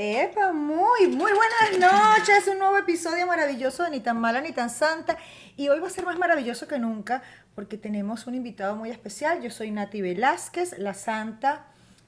Epa, muy, muy buenas noches. Un nuevo episodio maravilloso de Ni tan mala ni tan santa. Y hoy va a ser más maravilloso que nunca porque tenemos un invitado muy especial. Yo soy Nati Velázquez, la santa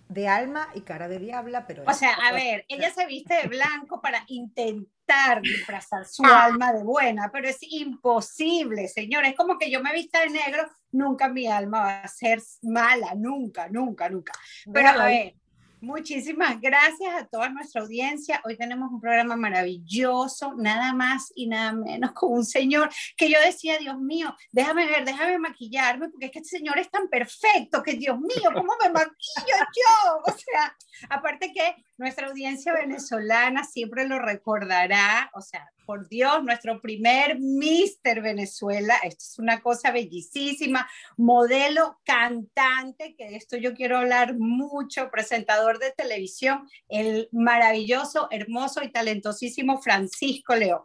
de alma y cara de diabla, pero... O sea, a ver, ella se viste de blanco para intentar disfrazar su alma de buena, pero es imposible, señora. Es como que yo me vista de negro, nunca mi alma va a ser mala, nunca, nunca, nunca. Pero a ver, Muchísimas gracias a toda nuestra audiencia. Hoy tenemos un programa maravilloso, nada más y nada menos con un señor que yo decía, Dios mío, déjame ver, déjame maquillarme, porque es que este señor es tan perfecto que, Dios mío, ¿cómo me maquillo yo? O sea, aparte que nuestra audiencia venezolana siempre lo recordará, o sea, por Dios, nuestro primer Mister Venezuela, esto es una cosa bellísima, modelo, cantante, que de esto yo quiero hablar mucho, presentador de televisión, el maravilloso, hermoso y talentosísimo Francisco León.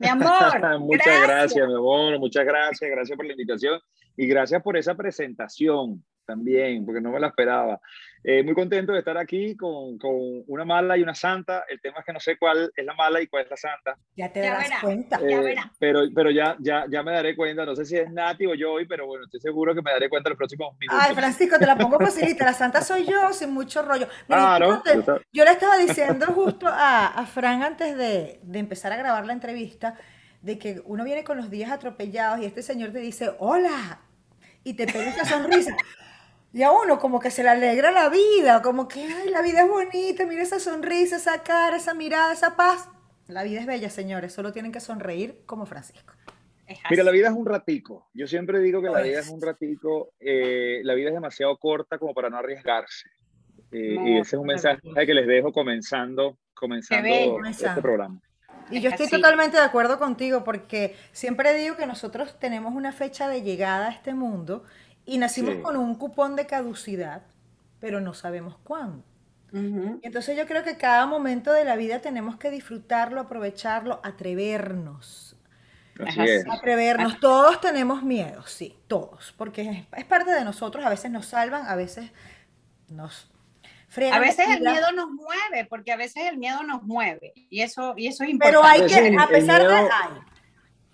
Mi amor. muchas gracias. mi amor, muchas gracias, gracias por la invitación y gracias por esa presentación también, porque no me la esperaba. Eh, muy contento de estar aquí con, con, una mala y una santa. El tema es que no sé cuál es la mala y cuál es la santa. Ya te darás cuenta. Eh, pero pero ya, ya, ya me daré cuenta. No sé si es Nati o yo hoy, pero bueno, estoy seguro que me daré cuenta los próximos minutos. Ay, Francisco, te la pongo facilita. La santa soy yo, sin mucho rollo. claro, yo le estaba diciendo justo a, a Fran antes de, de empezar a grabar la entrevista de que uno viene con los días atropellados y este señor te dice, hola, y te pega esa sonrisa. Y a uno como que se le alegra la vida, como que, ay, la vida es bonita, mira esa sonrisa, esa cara, esa mirada, esa paz. La vida es bella, señores, solo tienen que sonreír como Francisco. Mira, la vida es un ratico. Yo siempre digo que la vida es un ratico. Eh, la vida es demasiado corta como para no arriesgarse. Eh, y ese es un mensaje que les dejo comenzando, comenzando este programa. Y yo estoy totalmente de acuerdo contigo porque siempre digo que nosotros tenemos una fecha de llegada a este mundo y nacimos con un cupón de caducidad, pero no sabemos cuándo. Entonces yo creo que cada momento de la vida tenemos que disfrutarlo, aprovecharlo, atrevernos. Atrevernos. Todos tenemos miedo, sí, todos, porque es, parte de nosotros, a veces nos salvan, a veces nos frenan. A veces el miedo nos mueve, porque a veces el miedo nos mueve, y eso, y eso es importante. Pero hay que, a pesar de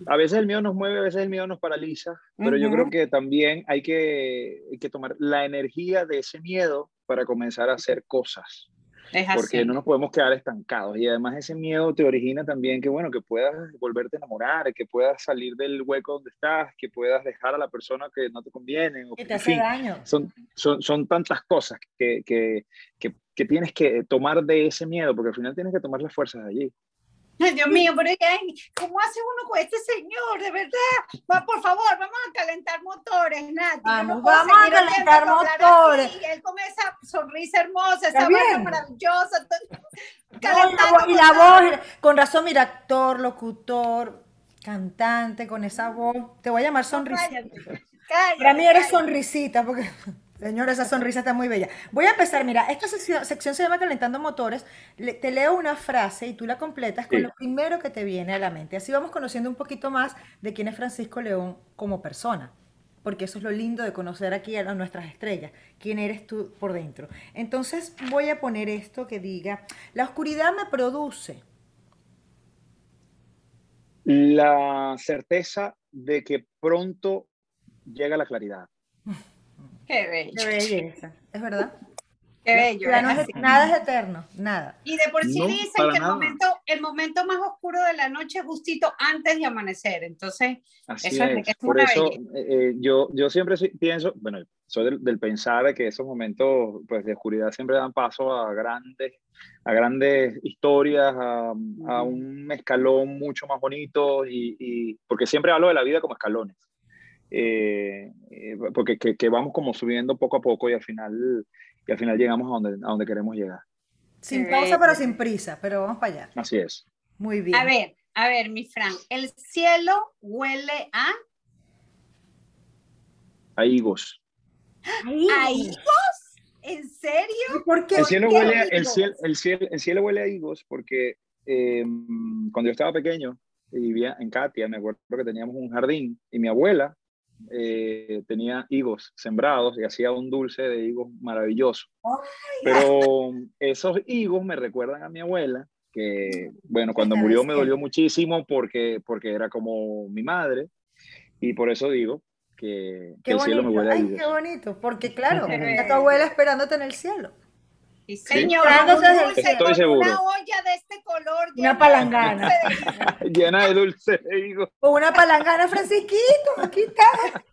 a veces el miedo nos mueve, a veces el miedo nos paraliza, pero yo creo que también hay que, que, tomar la energía de ese miedo para comenzar a hacer cosas. porque no nos podemos quedar estancados. Y además ese miedo te origina también que, bueno, que puedas volverte a enamorar, que puedas salir del hueco donde estás, que puedas dejar a la persona que no te conviene. O que te hace daño. Son, son, son tantas cosas que, que, que, que, tienes que tomar de ese miedo, porque al final tienes que tomar las fuerzas de allí. Ay, Dios mío, pero ¿cómo hace uno con este señor? De verdad. Va, por favor, vamos a calentar motores, Nati. Vamos, vamos a calentar motores. Y él con esa sonrisa hermosa, esa voz maravillosa. y la voz, con razón, mira, actor, locutor, cantante, con esa voz. Te voy a llamar sonrisita. Para mí eres sonrisita, porque Señora, esa sonrisa está muy bella. Voy a empezar, mira, esta sección, se llama Calentando Motores. te leo una frase y tú la completas con lo primero que te viene a la mente. Así vamos conociendo un poquito más de quién es Francisco León como persona. Porque eso es lo lindo de conocer aquí a nuestras estrellas. ¿Quién eres tú por dentro? Entonces voy a poner esto que diga, la oscuridad me produce. La certeza de que pronto llega la claridad. Qué bello. Qué belleza, es verdad. Qué bello. nada es eterno, nada. Y de por sí dicen que el momento, el momento más oscuro de la noche es justito antes de amanecer. Entonces, eso es, por eso eh, eh, yo, yo siempre pienso, bueno, soy del, pensar de que esos momentos pues, de oscuridad siempre dan paso a grandes, a grandes historias, a, a un escalón mucho más bonito, y, y, porque siempre hablo de la vida como escalones. Eh, eh, porque que, vamos como subiendo poco a poco y al final, y al final llegamos a donde, a donde queremos llegar. Sin pausa, pero sin prisa, pero vamos para allá. Así es. Muy bien. A ver, a ver, mi Fran, el cielo huele a... A higos. ¿A higos? ¿En serio? ¿Por qué? El cielo, huele, el, cielo, el, cielo, el cielo huele a higos porque eh, cuando yo estaba pequeño y vivía en Katia, me acuerdo que teníamos un jardín y mi abuela eh, tenía higos sembrados y hacía un dulce de higos maravilloso. Pero esos higos me recuerdan a mi abuela, que, bueno, cuando murió me dolió muchísimo porque, porque era como mi madre, y por eso digo que, el cielo me huele a higos. qué bonito, porque claro, está tu abuela esperándote en el cielo. Sí, señor. Estoy seguro. Una olla de este color. Una palangana. llena de dulce de O una palangana, Francisquito, aquí está.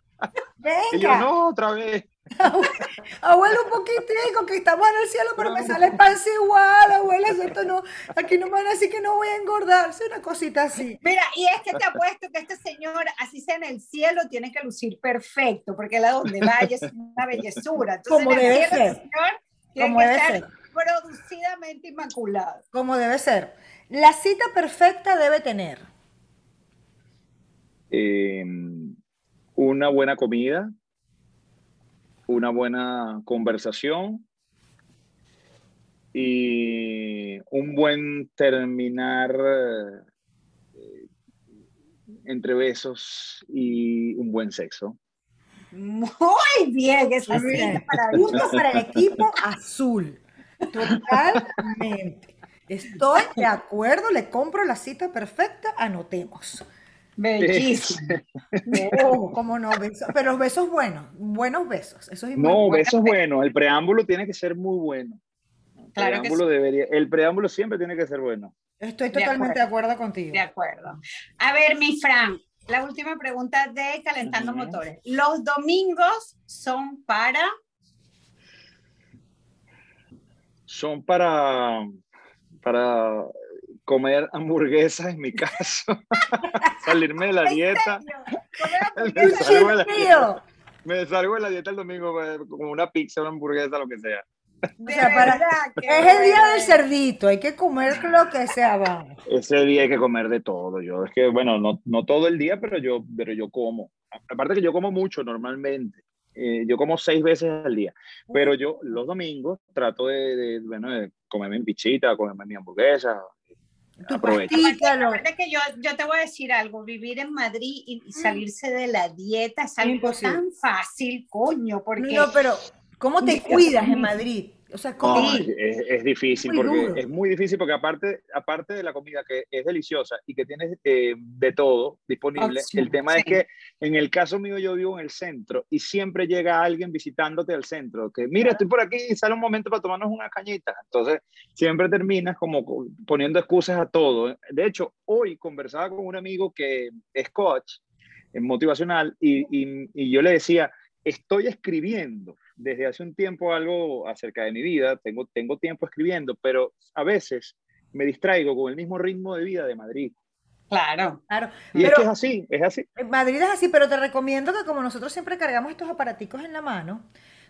Venga. Y yo, no, otra vez. Abuelo, un poquitico, que estamos en el cielo, pero me sale el panza igual, abuela, esto no, aquí no me van a decir que no voy a engordar, es una cosita así. Mira, y es que te apuesto que este señor, así sea en el cielo, tiene que lucir perfecto, porque la donde vaya es una bellezura. Como debe ser. Como debe ser. Producidamente inmaculado. Como debe ser. La cita perfecta debe tener. Em, una buena comida, una buena conversación y un buen terminar eh, entre besos y un buen sexo. Muy bien, es para Puntos para el equipo azul. Totalmente. Estoy de acuerdo, le compro la cita perfecta, anotemos. Bellísimo. No, cómo no, pero los besos buenos, buenos besos. Eso es no, besos buenos. El preámbulo tiene que ser muy bueno. El preámbulo debería, el preámbulo siempre tiene que ser bueno. Estoy totalmente de acuerdo, contigo. De acuerdo. A ver, mi Fran, la última pregunta de Calentando Motores. Los domingos son para. Son para, para comer hamburguesas en mi caso, salirme de la dieta. me, salgo de la, me salgo de la dieta el domingo eh, como una pizza, una hamburguesa, lo que sea. Es el día del cerdito, hay que comer lo que sea, vamos. Ese día hay que comer de todo. Yo es que, bueno, no, no todo el día, pero yo, pero yo como. Aparte que yo como mucho normalmente. Eh, yo como seis veces al día, pero yo los domingos trato de, bueno, de comerme mi pichita, comerme mi hamburguesa, Aprovecha. que yo, yo te voy a decir algo, vivir en Madrid y mm. salirse de la dieta es algo tan fácil, coño, porque... No, pero ¿cómo te cuidas en Madrid? O sea, es, difícil, porque es muy difícil porque aparte, aparte de la comida que es deliciosa y que tienes eh, de todo disponible, el tema es que en el caso mío yo vivo en el centro y siempre llega alguien visitándote al centro, que mira, estoy por aquí y sale un momento para tomarnos una cañita. Entonces, siempre terminas como poniendo excusas a todo. De hecho, hoy conversaba con un amigo que es coach motivacional y, y, y yo le decía, estoy escribiendo desde hace un tiempo algo acerca de mi vida, tengo, tengo tiempo escribiendo, pero a veces me distraigo con el mismo ritmo de vida de Madrid. Claro, claro. Y es que es así, es así. Madrid es así, pero te recomiendo que como nosotros siempre cargamos estos aparaticos en la mano,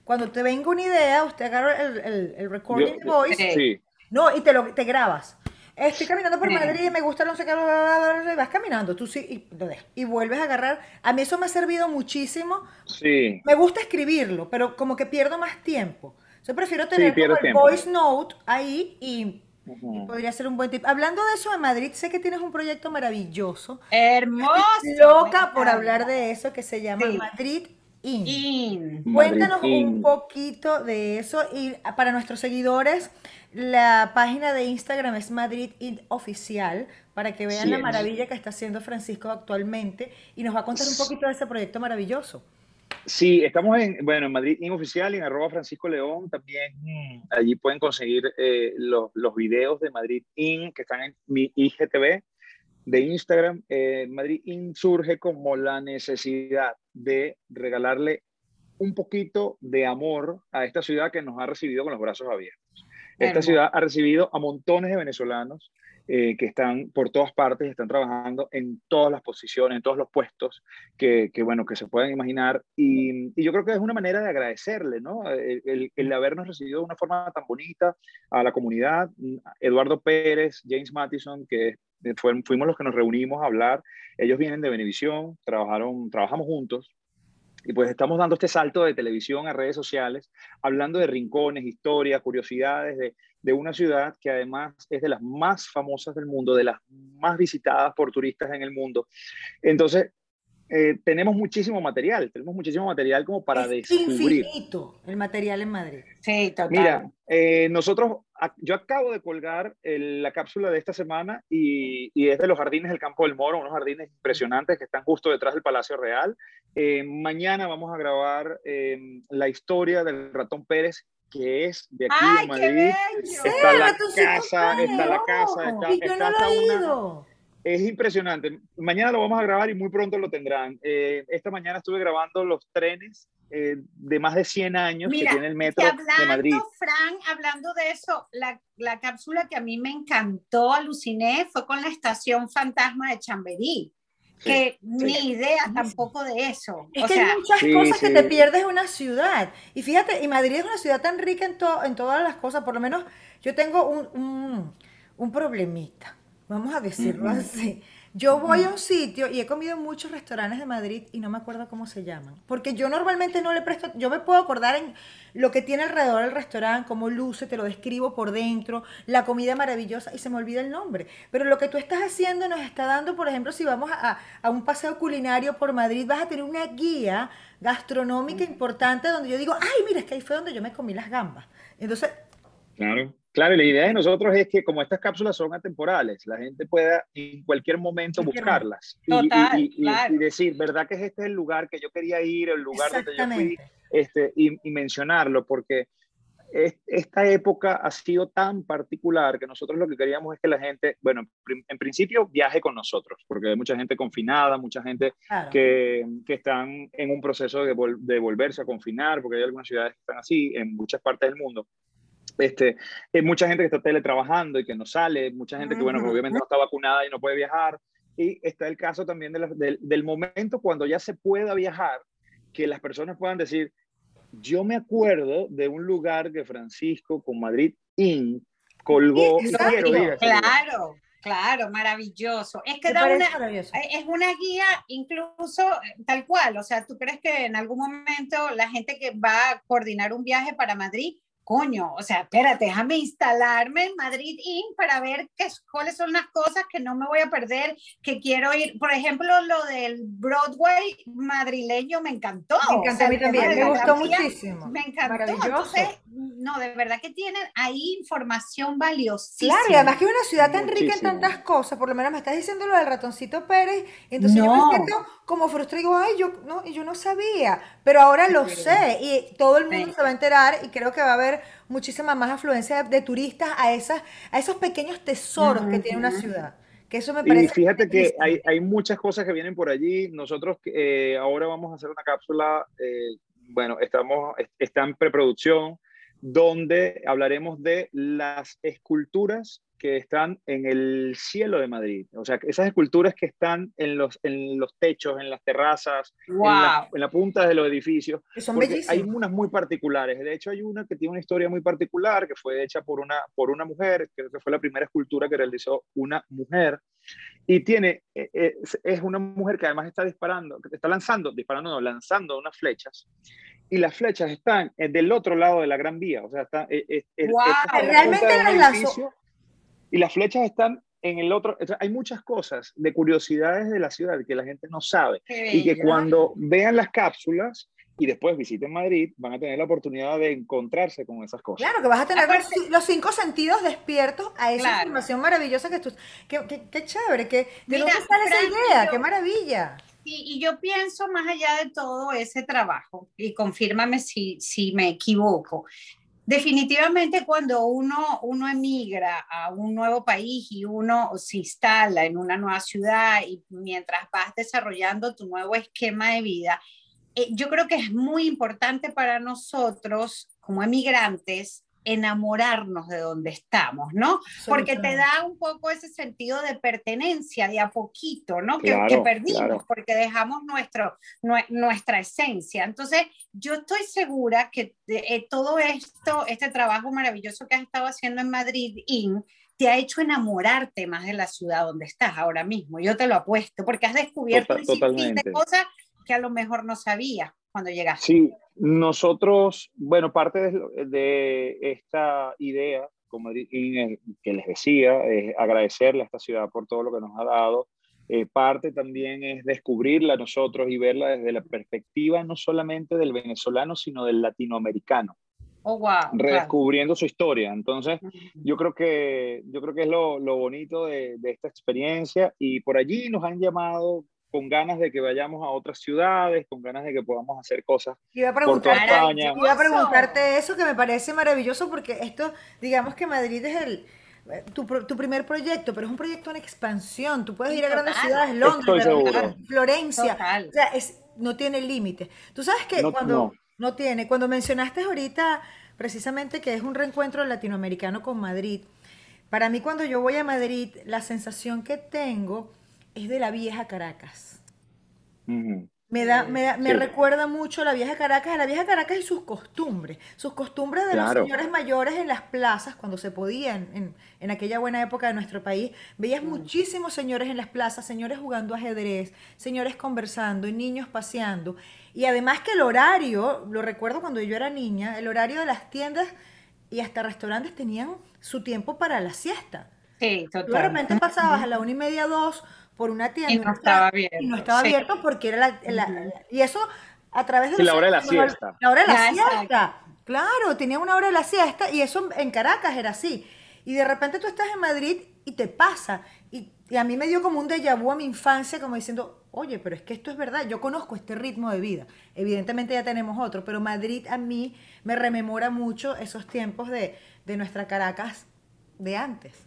cuando te venga una idea, usted agarra el, el, recording voice, sí. no, y te lo te grabas. Estoy caminando por Madrid, me gusta no sé qué, vas caminando, tú sí, y, y, vuelves a agarrar. A mí eso me ha servido muchísimo. Sí. Me gusta escribirlo, pero como que pierdo más tiempo. Yo prefiero tener el voice note ahí y, podría ser un buen tip. Hablando de eso de Madrid, sé que tienes un proyecto maravilloso. Hermoso. loca por hablar de eso que se llama Madrid In. Cuéntanos un poquito de eso y para nuestros seguidores, la página de Instagram es Madrid In Oficial para que vean la maravilla que está haciendo Francisco actualmente y nos va a contar un poquito de ese proyecto maravilloso. Sí, estamos en, bueno, en Madrid In Oficial y en arroba Francisco León también. Allí pueden conseguir eh, los, los videos de Madrid In que están en mi IGTV de Instagram, eh, Madrid insurge como la necesidad de regalarle un poquito de amor a esta ciudad que nos ha recibido con los brazos abiertos. Esta ciudad ha recibido a montones de venezolanos eh, que están por todas partes, están trabajando en todas las posiciones, en todos los puestos que, que bueno, que se puedan imaginar. Y, yo creo que es una manera de agradecerle, ¿no? El, habernos recibido de una forma tan bonita a la comunidad. Eduardo Pérez, James Mattison, que fuimos los que nos reunimos a hablar. Ellos vienen de Benevisión, trabajaron, trabajamos juntos. Y pues estamos dando este salto de televisión a redes sociales, hablando de rincones, historias, curiosidades de, de una ciudad que además es de las más famosas del mundo, de las más visitadas por turistas en el mundo. Entonces, eh, tenemos muchísimo material, tenemos muchísimo material como para es descubrir. Infinito el material en Madrid. Sí, total. Mira, eh, nosotros, yo acabo de colgar la cápsula de esta semana y, y, es de los jardines del Campo del Moro, unos jardines impresionantes que están justo detrás del Palacio Real. Eh, mañana vamos a grabar la historia del ratón Pérez, que es de aquí ¡Ay, de Madrid. Está, la casa, está la casa, está, está, hasta una es impresionante. Mañana lo vamos a grabar y muy pronto lo tendrán. Eh, esta mañana estuve grabando los trenes eh, de más de 100 años que tiene el metro de Madrid. Fran, hablando de eso, la, la, cápsula que a mí me encantó, aluciné, fue con la estación fantasma de Chamberí. Que ni idea tampoco de eso. Es que hay muchas cosas que te pierdes en una ciudad. Y fíjate, y Madrid es una ciudad tan rica en, en todas las cosas, por lo menos yo tengo un, un, un problemita Vamos a decirlo así. Yo voy a un sitio y he comido en muchos restaurantes de Madrid y no me acuerdo cómo se llaman. Porque yo normalmente no le presto, yo me puedo acordar en lo que tiene alrededor del restaurante, cómo luce, te lo describo por dentro, la comida maravillosa y se me olvida el nombre. Pero lo que tú estás haciendo nos está dando, por ejemplo, si vamos a, a un paseo culinario por Madrid, vas a tener una guía gastronómica importante donde yo digo, ay, mira, es que ahí fue donde yo me comí las gambas. Entonces... Claro. Claro, la idea de nosotros es que como estas cápsulas son atemporales, la gente pueda en cualquier momento buscarlas y, decir, ¿verdad que este es el lugar que yo quería ir, el lugar donde yo fui? Este, y, mencionarlo, porque esta época ha sido tan particular que nosotros lo que queríamos es que la gente, bueno, en principio viaje con nosotros, porque hay mucha gente confinada, mucha gente que, que, están en un proceso de, de volverse a confinar, porque hay algunas ciudades que están así en muchas partes del mundo. Este, hay mucha gente que está teletrabajando y que no sale, mucha gente que, bueno, obviamente no está vacunada y no puede viajar. Y está el caso también de del momento cuando ya se pueda viajar, que las personas puedan decir, yo me acuerdo de un lugar que Francisco con Madrid In colgó. claro, claro, maravilloso. Es que da una, es una guía incluso tal cual, o sea, ¿tú crees que en algún momento la gente que va a coordinar un viaje para Madrid coño, o sea, espérate, déjame instalarme en Madrid Inc. para ver qué, cuáles son las cosas que no me voy a perder, que quiero ir. Por ejemplo, lo del Broadway madrileño me encantó. Me encantó a mí también, me gustó muchísimo. Me encantó. Entonces, no, de verdad que tienen ahí información valiosísima. Claro, y además que es una ciudad tan rica en tantas cosas, por lo menos me estás diciendo lo del ratoncito Pérez, entonces yo me siento como frustrado, digo, ay, yo no, yo no sabía, pero ahora lo sé, y todo el mundo se va a enterar, y creo que va a haber muchísima más afluencia de, turistas a, esas, a esos pequeños tesoros que tiene una ciudad. Que eso me parece y fíjate que hay, hay, muchas cosas que vienen por allí. Nosotros eh, ahora vamos a hacer una cápsula, eh, bueno, estamos, está en preproducción, donde hablaremos de las esculturas que están en el cielo de Madrid. O sea, esas esculturas que están en los, en los techos, en las terrazas, en, la, punta de los edificios. Son hay unas muy particulares. De hecho, hay una que tiene una historia muy particular, que fue hecha por una, por una mujer, creo que fue la primera escultura que realizó una mujer. Y tiene, eh, eh, es una mujer que además está disparando, que está lanzando, disparando, no, lanzando unas flechas y las flechas están eh, del otro lado de la Gran Vía, o sea, está, realmente las y las flechas están en el otro, hay muchas cosas de curiosidades de la ciudad que la gente no sabe y que cuando vean las cápsulas y después visiten Madrid, van a tener la oportunidad de encontrarse con esas cosas. Claro, que vas a tener los cinco sentidos despiertos a esa información maravillosa que tú... Qué, qué, chévere, que, ¿de dónde sale esa idea? ¡Qué maravilla! Y, yo pienso más allá de todo ese trabajo, y confírmame si, si me equivoco, Definitivamente cuando uno, uno emigra a un nuevo país y uno se instala en una nueva ciudad y mientras vas desarrollando tu nuevo esquema de vida, eh, yo creo que es muy importante para nosotros como emigrantes enamorarnos de donde estamos, ¿no? Porque te da un poco ese sentido de pertenencia de a poquito, ¿no? que, perdimos porque dejamos nuestro, nuestra esencia. Entonces, yo estoy segura que eh, todo esto, este trabajo maravilloso que has estado haciendo en Madrid IN, te ha hecho enamorarte más de la ciudad donde estás ahora mismo. Yo te lo apuesto, porque has descubierto un de cosas que a lo mejor no sabías cuando llegaste. Sí, nosotros, bueno, parte de, esta idea, como que les decía, es agradecerle a esta ciudad por todo lo que nos ha dado. eh, parte también es descubrirla nosotros y verla desde la perspectiva no solamente del venezolano, sino del latinoamericano. Oh, wow, redescubriendo su historia. Entonces, yo creo que, yo creo que es lo, lo bonito de, de, esta experiencia y por allí nos han llamado con ganas de que vayamos a otras ciudades, con ganas de que podamos hacer cosas iba a por toda España. Iba a preguntarte eso que me parece maravilloso porque esto, digamos que Madrid es el tu, tu, primer proyecto, pero es un proyecto en expansión. Tú puedes ir a grandes ciudades, Londres, Florencia. O sea, es, no tiene límites. Tú sabes que cuando no. tiene, cuando mencionaste ahorita precisamente que es un reencuentro latinoamericano con Madrid, para mí cuando yo voy a Madrid, la sensación que tengo es de la vieja Caracas. Me, da, me, me recuerda mucho a la vieja Caracas, a la vieja Caracas y sus costumbres, sus costumbres de los señores mayores en las plazas cuando se podían, en, en, aquella buena época de nuestro país. Veías mm. muchísimos señores en las plazas, señores jugando ajedrez, señores conversando, niños paseando. Y además que el horario, lo recuerdo cuando yo era niña, el horario de las tiendas y hasta restaurantes tenían su tiempo para la siesta. Sí, total. de repente pasabas a la una y media, dos, por una tienda. Y no estaba abierto. Y no estaba abierto porque era la, Y eso a través de... la hora de la siesta. La hora de la siesta. Claro, tenía una hora de la siesta y eso en Caracas era así. Y de repente tú estás en Madrid y te pasa. Y, y, a mí me dio como un déjà vu a mi infancia, como diciendo, oye, pero es que esto es verdad, yo conozco este ritmo de vida. Evidentemente ya tenemos otro, pero Madrid a mí me rememora mucho esos tiempos de, de nuestra Caracas de antes.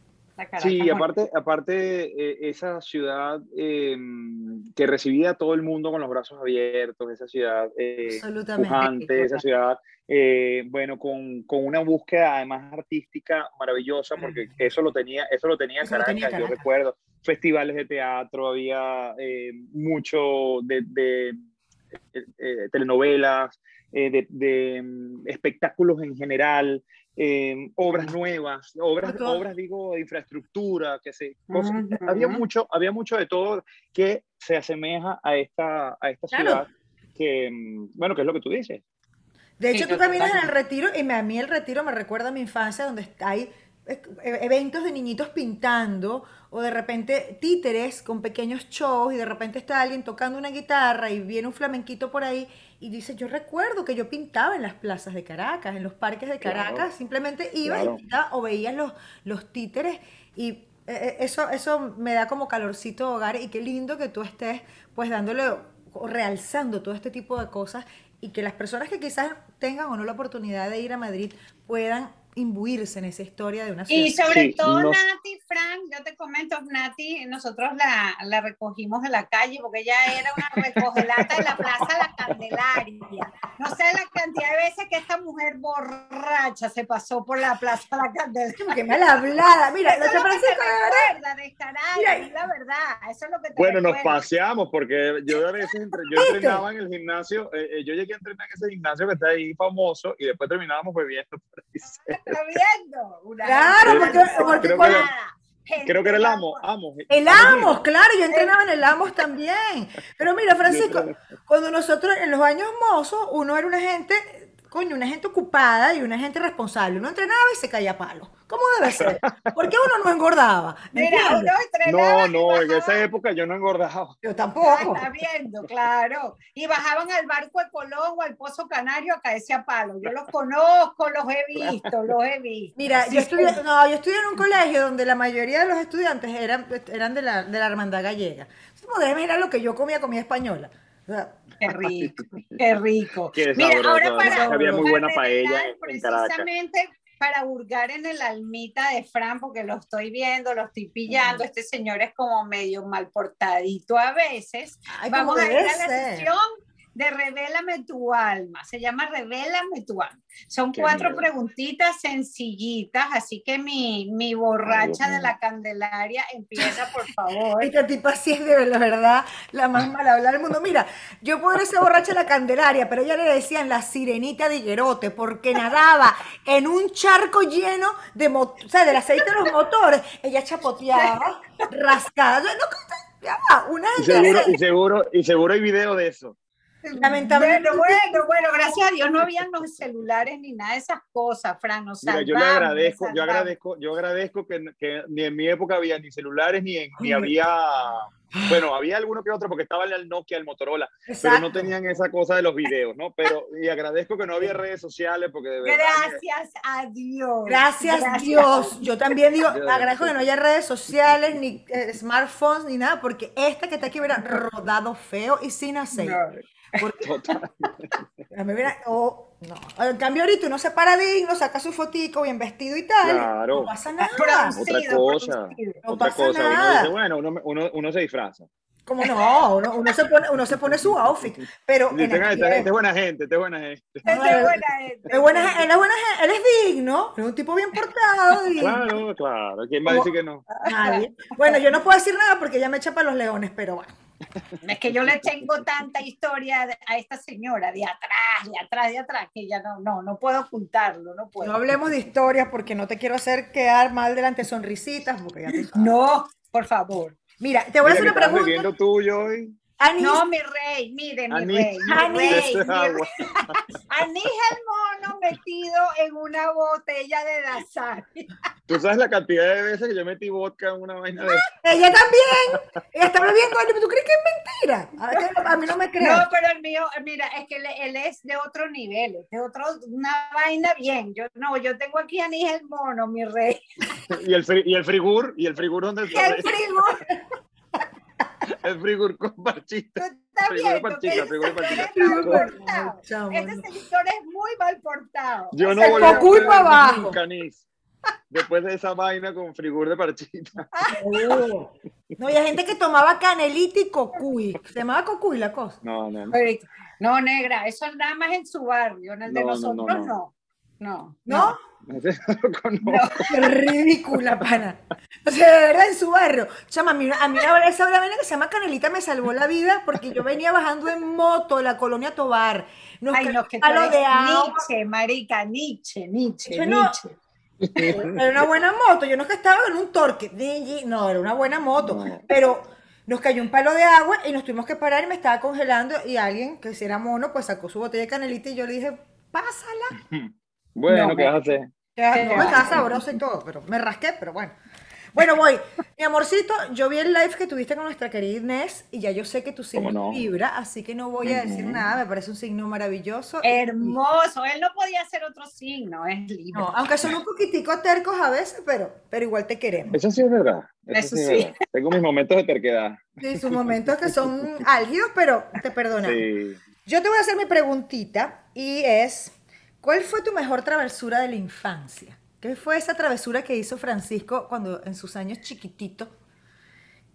Sí, aparte, aparte eh, esa ciudad em, que recibía a todo el mundo con los brazos abiertos, esa ciudad eh, pujante, esa ciudad, eh, bueno, con, con, una búsqueda además artística maravillosa, porque eso lo tenía, eso lo tenía, Caracas, yo recuerdo, festivales de teatro, había eh, mucho de, de telenovelas, de, de, mm, espectáculos en general, eh, obras nuevas, obras, obras digo, de infraestructura, que se, había, mucho, había mucho de todo que se asemeja a esta, a esta ciudad, que, mm, bueno, que es lo que tú dices. De hecho, tú caminas en el retiro y a mí el retiro me recuerda a mi infancia, donde hay eventos de niñitos pintando o de repente títeres con pequeños shows y de repente está alguien tocando una guitarra y viene un flamenquito por ahí y dice, yo recuerdo que yo pintaba en las plazas de Caracas, en los parques de Caracas, simplemente iba y pintaba o veías los, los títeres y eh, eso, eso me da como calorcito hogar y qué lindo que tú estés pues dándole o realzando todo este tipo de cosas y que las personas que quizás tengan o no la oportunidad de ir a Madrid puedan imbuirse en esa historia de una ciudad. Y sobre todo Nati, Frank, yo te comento, Nati, nosotros la, la, recogimos de la calle porque ella era una recogelata de la Plaza La Candelaria. No sé la cantidad de veces que esta mujer borracha se pasó por la Plaza La Candelaria. Qué mal hablada. Mira, eso es lo que te recuerda de es la verdad. Eso es lo que te Bueno, nos paseamos porque yo a veces yo entrenaba en el gimnasio, eh, eh, yo llegué a entrenar en ese gimnasio que está ahí famoso y después terminábamos bebiendo por ahí viendo. claro, porque, porque creo que era el Amos. Amos el Amos, claro, yo entrenaba en el Amos también. Pero mira, Francisco, cuando nosotros en los años mozos, uno era una gente, coño, una gente ocupada y una gente responsable. Uno entrenaba y se caía a palo. ¿Cómo debe ser? ¿Por qué uno no engordaba? Mira, uno no, no, en esa época yo no engordaba. Yo tampoco. está viendo, claro. Y bajaban al barco de Colón o al Pozo Canario a caerse a palo. Yo los conozco, los he visto, los he visto. Mira, yo estudié, no, yo estudié en un colegio donde la mayoría de los estudiantes eran, eran de, la, de la hermandad gallega. Entonces, mirar lo que yo comía, comida española. Qué rico, qué rico. Mira, ahora para, había muy buena paella en Caracas. Precisamente para hurgar en el almita de Fran, porque lo estoy viendo, lo estoy pillando, este señor es como medio mal portadito a veces. Vamos a ir a la sesión de Revélame tu alma. Se llama Revélame tu alma. Son cuatro preguntitas sencillitas, así que mi, mi borracha de la Candelaria empieza, por favor. Esta tipa sí es de la verdad la más mala hablar del mundo. Mira, yo puedo ser borracha de la Candelaria, pero ella le decían la sirenita de Higuerote porque nadaba en un charco lleno de, o sea, del aceite de los motores. Ella chapoteaba, rascada. No, una y seguro, y seguro, y seguro hay video de eso. Lamentablemente. Bueno, bueno, bueno, gracias a Dios no habían los celulares ni nada de esas cosas, Fran. Mira, yo le agradezco, yo agradezco, yo agradezco que, que, ni en mi época había ni celulares ni, ni había Bueno, había alguno que otro porque estaba el Nokia, el Motorola, pero no tenían esa cosa de los videos, ¿no? Pero, y agradezco que no había redes sociales porque de verdad... Gracias a Dios. Gracias, Dios. Yo también digo, agradezco que no haya redes sociales, ni eh, smartphones, ni nada, porque esta que está aquí hubiera rodado feo y sin aceite. Total. oh, no. En cambio, ahorita uno se para digno, saca su fotico bien vestido y tal. Claro. No pasa nada. Otra cosa. No otra pasa cosa. Nada. Uno dice, bueno, uno, uno, uno se disfraza. Como no, uno, uno, se pone, uno se pone su outfit, pero... Dice, este, este, es buena gente, este es buena gente. Este es buena gente. Es buena, él, es buena gente, él es digno, es un tipo bien portado. Digno. Claro, claro, ¿quién va a decir que no? Nadie. Bueno, yo no puedo decir nada porque ella me echa para los leones, pero bueno. Es que yo le tengo tanta historia a esta señora de atrás, de atrás, de atrás, que ya no, no, no puedo ocultarlo, no puedo. No hablemos de historias porque no te quiero hacer quedar mal delante de sonrisitas, porque ya te No, por favor. Mira, te voy a hacer una pregunta. tú, No, mi rey, mire, mi rey. Mi rey, el mono metido en una botella de Dazar. Tú sabes la cantidad de veces que yo metí vodka en una vaina de. Ella también. Ella está bebiendo. ¿Tú crees que es mentira? A, mí no me crees. No, pero el mío, mira, es que él, es de otro nivel, de otro, una vaina bien. Yo no, yo tengo aquí a el mono, mi rey. ¿Y el, y el frigur? ¿Y el frigur dónde está? El frigur. El frigur con parchita. Está bien, parchita, frigur parchita. Este señor es muy mal portado. Yo no voy a ver abajo. Canis. Después de esa vaina con frigur de parchita. Oh. No, hay gente que tomaba canelita y cocuy. ¿Se llamaba cocuy la cosa? No, no, no. No, negra, eso nada más en su barrio, en el de nosotros no. No, no. ¿No? no. Qué ridícula, pana. O sea, de verdad, en su barrio. Chama, a mí, a mí esa vaina que se llama Canelita me salvó la vida porque yo venía bajando en moto la colonia Tobar. Nos Ay, no, que eres de Nietzsche, marica, Nietzsche, Nietzsche, Nietzsche. Era una buena moto, yo no es que estaba en un torque, no, era una buena moto, pero nos cayó un palo de agua y nos tuvimos que parar y me estaba congelando y alguien que si era mono pues sacó su botella de canelita y yo le dije, pásala. Bueno, ¿qué vas a hacer? No, me estaba sabroso y todo, pero me rasqué, pero bueno. Bueno, voy. Mi amorcito, yo vi el live que tuviste con nuestra querida Inés y ya yo sé que tu signo vibra, así que no voy a decir nada, me parece un signo maravilloso. Hermoso, él no podía ser otro signo, es libre. aunque son un poquitico tercos a veces, pero, pero igual te queremos. Eso sí es verdad. Eso, sí. Tengo mis momentos de terquedad. Sí, sus momentos que son álgidos, pero te perdonamos. Yo te voy a hacer mi preguntita y es, ¿cuál fue tu mejor travesura de la infancia? ¿Qué fue esa travesura que hizo Francisco cuando en sus años chiquitito?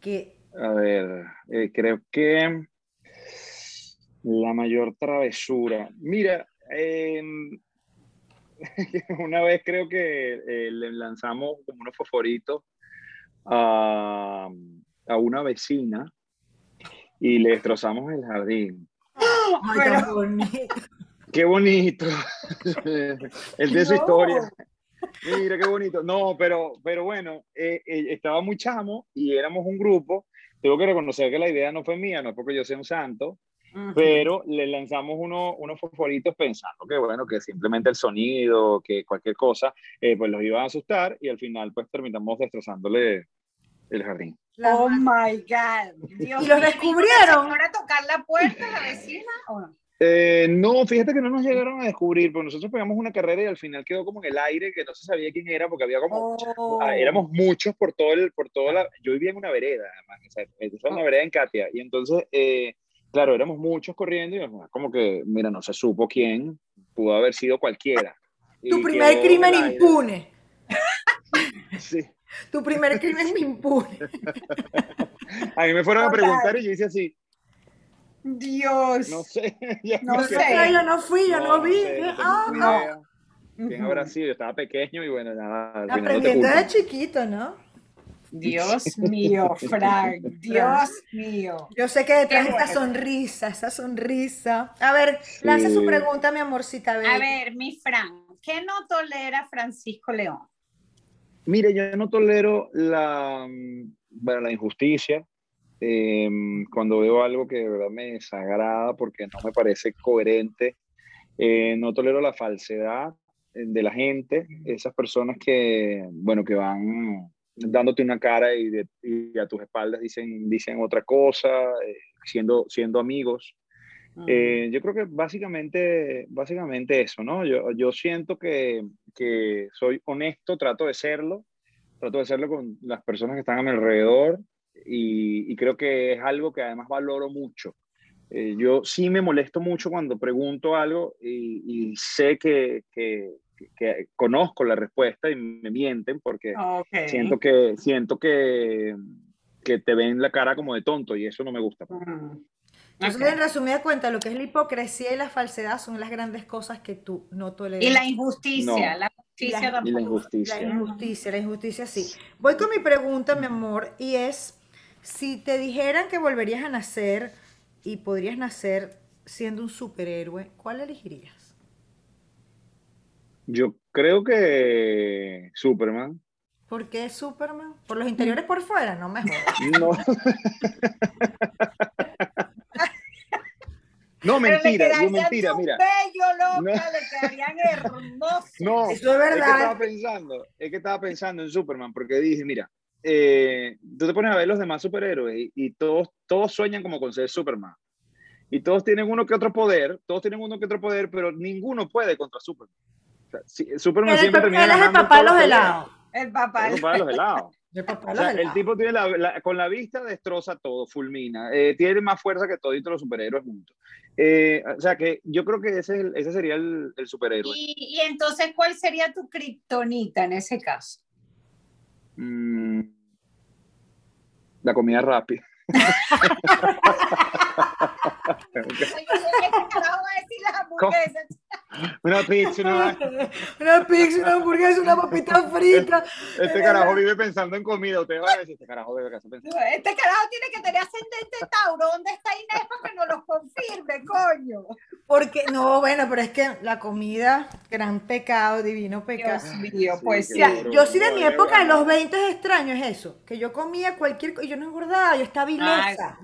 Que... A ver, eh, creo que la mayor travesura. Mira, una vez creo que eh, le lanzamos como unos fosforitos a, a, una vecina y le destrozamos el jardín. Ay, qué bonito. Qué bonito. el de su historia. Mira qué bonito. No, pero, pero bueno, eh, eh, estaba muy chamo y éramos un grupo. Tengo que reconocer que la idea no fue mía, no es porque yo sea un santo, pero le lanzamos uno, unos fosforitos pensando que bueno, que simplemente el sonido, que cualquier cosa, eh, pues los iba a asustar y al final pues terminamos destrozándole el jardín. Oh my God. ¿Y los descubrieron? ¿Ahora tocar la puerta la vecina o no? Eh, no, fíjate que no nos llegaron a descubrir, porque nosotros pegamos una carrera y al final quedó como en el aire, que no se sabía quién era, porque había como, ah, oh. éramos muchos por todo el, por toda la, yo vivía en una vereda, además, o sea, una oh. vereda en Katia, y entonces, eh, claro, éramos muchos corriendo y como que, mira, no se supo quién, pudo haber sido cualquiera. Tu primer crimen impune. Sí. Tu primer crimen impune. a mí me fueron a preguntar y yo hice así, Dios. No sé. No, sé. Yo no fui, yo no, vi. ah, ¿Quién habrá sido? Yo estaba pequeño y bueno, nada. Aprendiendo de chiquito, ¿no? Dios mío, Frank, Dios mío. Yo sé que detrás esa sonrisa, esa sonrisa. A ver, lanza su pregunta, mi amorcita. A ver, mi Frank, ¿qué no tolera Francisco León? Mire, yo no tolero la, mm, bueno, la injusticia, Em, cuando veo algo que de verdad me desagrada porque no me parece coherente, eh, no tolero la falsedad eh, de la gente, esas personas que, bueno, que van dándote una cara y, de, a tus espaldas dicen, dicen otra cosa, eh, siendo, siendo amigos. Eh, yo creo que básicamente, básicamente eso, ¿no? Yo, yo siento que, que, soy honesto, trato de serlo, trato de serlo con las personas que están a mi alrededor y, y creo que es algo que además valoro mucho. Eh, yo sí me molesto mucho cuando pregunto algo y, y sé que, que, que, conozco la respuesta y me mienten porque siento que siento que, que te ven la cara como de tonto y eso no me gusta. Mm. Entonces, en resumida cuenta, lo que es la hipocresía y la falsedad son las grandes cosas que tú no toleras. Y la injusticia, la justicia la, y la injusticia. La injusticia, la injusticia, sí. Voy con mi pregunta, mi amor, y es, si te dijeran que volverías a nacer y podrías nacer siendo un superhéroe, ¿cuál elegirías? Yo creo que Superman. ¿Por qué Superman? ¿Por los interiores por fuera? No me No. No, mentira, no, mentira, mira. Bello, loca, le quedarían hermosos. No, Eso es verdad. Es que estaba pensando, es que estaba pensando en Superman, porque dije, mira, eh, tú te pones a ver los demás superhéroes y, todos, todos sueñan como con ser Superman. Y todos tienen uno que otro poder, todos tienen uno que otro poder, pero ninguno puede contra Superman. Superman siempre termina Él es el papá de los helados. El papá, el papá de los helados. El, tipo tiene la, con la vista destroza todo, fulmina, eh, tiene más fuerza que todos los superhéroes juntos. Eh, o sea que yo creo que ese, ese sería el, el superhéroe. ¿Y, ¿Y, entonces cuál sería tu kriptonita en ese caso? Mm, la comida rápida. Una pizza, una... una pizza, una hamburguesa, una papita frita. Este carajo vive pensando en comida. Usted va a decir, este carajo debe pensando. Este carajo tiene que tener ascendente Tauro. ¿Dónde está Inés para que nos lo confirme, coño? Porque, no, bueno, pero es que la comida, gran pecado, divino pecado. Dios mío, pues sí. yo sí de mi época, de los 20 es extraño, es eso. Que yo comía cualquier cosa y yo no engordaba, yo estaba ilesa.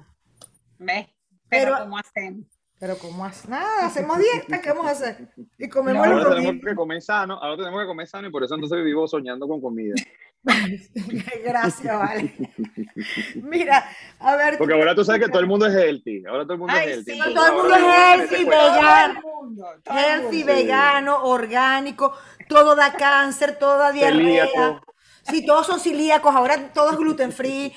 ¿Ves? Pero, ¿cómo hacemos? Pero como hace nada, hacemos dieta, ¿qué vamos a hacer? Y comemos no, ahora tenemos que comer sano, ahora tenemos que comer sano y por eso entonces vivo soñando con comida. Gracias, vale. Mira, a ver. Porque ahora tú sabes que todo el mundo es healthy. Ahora todo el mundo es healthy. Sí, todo el mundo es healthy, vegano. Healthy, vegano, orgánico. Todo da cáncer, todo da diarrea. Celíaco. Sí, todos son celíacos, ahora todo es gluten free,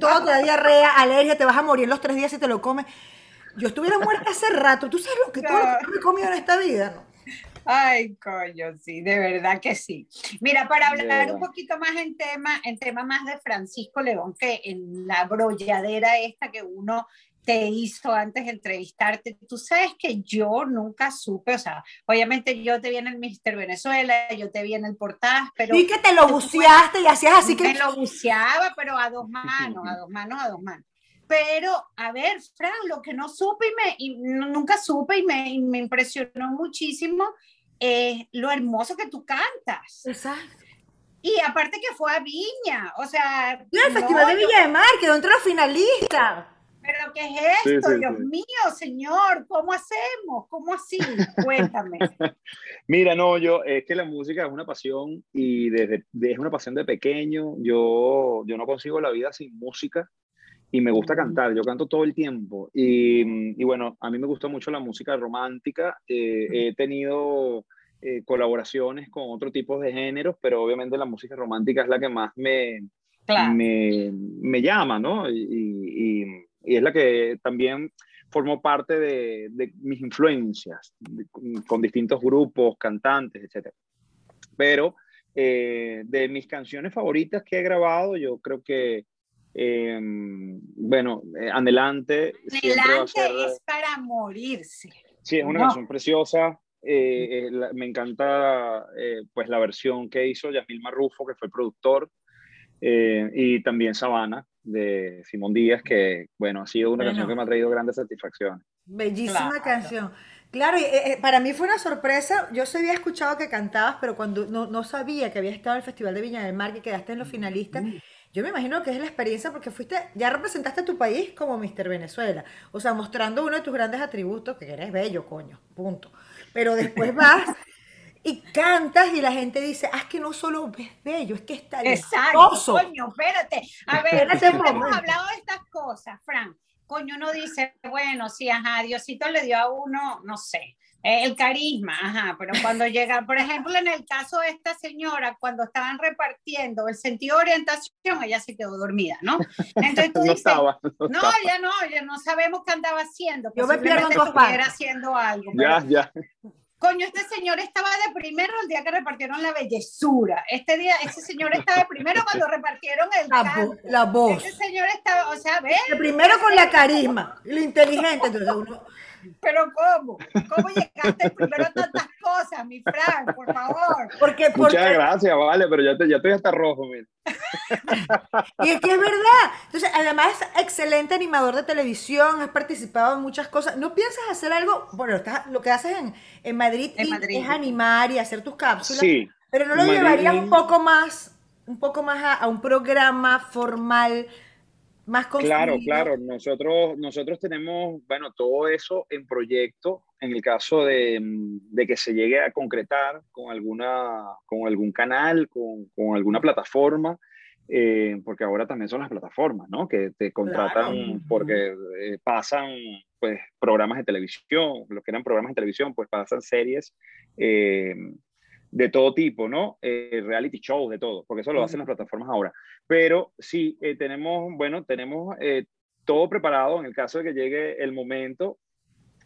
todo te da diarrea, alergia, te vas a morir en los tres días si te lo comes. Yo estuviera muerta hace rato. ¿Tú sabes lo que todo lo que he comido en esta vida? ¿no? Ay, coño, sí, de verdad que sí. Mira, para hablar un poquito más en tema, en tema más de Francisco León, que en la brolladera esta que uno te hizo antes de entrevistarte, tú sabes que yo nunca supe, o sea, obviamente yo te vi en el Mister Venezuela, yo te vi en el portaje, pero... Sí que te lo buceaste y hacías así que... Me lo buceaba, pero a dos manos, a dos manos, a dos manos. Pero, a ver, Fran, lo que no supe y, me, nunca supe y me, me impresionó muchísimo es lo hermoso que tú cantas. Exacto. Y aparte que fue a Viña, o sea... el Festival de Viña de Mar, quedó entre los finalistas. ¿Pero qué es esto? Dios mío, señor, ¿cómo hacemos? ¿Cómo así? Cuéntame. Mira, no, yo, es que la música es una pasión y desde, es una pasión de pequeño. Yo, yo no consigo la vida sin música y me gusta cantar, yo canto todo el tiempo. Y, y bueno, a mí me gusta mucho la música romántica. Eh, he tenido eh, colaboraciones con otro tipo de géneros, pero obviamente la música romántica es la que más me, me, me, llama, ¿no? Y, y, y, es la que también formó parte de, de mis influencias, con distintos grupos, cantantes, etc. Pero eh, de mis canciones favoritas que he grabado, yo creo que eh, bueno, eh, Adelante. Adelante es para morirse. Sí, es una canción preciosa. Eh, eh, me encanta pues la versión que hizo Yasmil Marrufo, que fue el productor, y también Sabana de Simón Díaz, que bueno, ha sido una canción que me ha traído grandes satisfacciones. Bellísima canción. Claro, para mí fue una sorpresa. Yo se había escuchado que cantabas, pero cuando no, no, sabía que había estado en el Festival de Viña del Mar, que quedaste en los finalistas, mm. Yo me imagino que es la experiencia porque fuiste, ya representaste a tu país como Mister Venezuela. O sea, mostrando uno de tus grandes atributos, que eres bello, coño, punto. Pero después vas y cantas y la gente dice, ah, es que no solo ves bello, es que está Exacto, coño, espérate. A ver, hemos hablado de estas cosas, Fran. Coño, uno dice, bueno, sí, ajá, Diosito le dio a uno, no sé, el carisma, ajá, pero cuando llega, por ejemplo, en el caso de esta señora, cuando estaban repartiendo el sentido de orientación, ella se quedó dormida, ¿no? Entonces tú dices, no, ya no, ya no sabemos qué andaba haciendo. Yo me pierdo estuviera haciendo algo. Ya, ya. Coño, este señor estaba de primero el día que repartieron la bellezura. Este día, ese señor estaba de primero cuando repartieron el la, la voz. Este señor estaba, o sea, ve. De primero con la carisma, lo inteligente. Entonces uno, pero ¿cómo? ¿Cómo llegaste primero a tantas cosas, mi Frank? Por favor. Porque, Muchas gracias, vale, pero ya, te, ya estoy hasta rojo, mira. y es que es verdad. Entonces, además es excelente animador de televisión, has participado en muchas cosas. ¿No piensas hacer algo? Bueno, lo que haces en, en, Madrid, es animar y hacer tus cápsulas. Sí. Pero no lo llevarías un poco más, un poco más a, a un programa formal más Claro, claro. Nosotros, nosotros tenemos, bueno, todo eso en proyecto en el caso de, de, que se llegue a concretar con, alguna, con algún canal, con, con alguna plataforma, eh, porque ahora también son las plataformas, ¿no? Que te contratan porque eh, pasan, pues, programas de televisión, los que eran programas de televisión, pues pasan series. Eh, de todo tipo, ¿no? Eh, reality shows, de todo, porque eso lo hacen las plataformas ahora. Pero sí, eh, tenemos, bueno, tenemos eh, todo preparado en el caso de que llegue el momento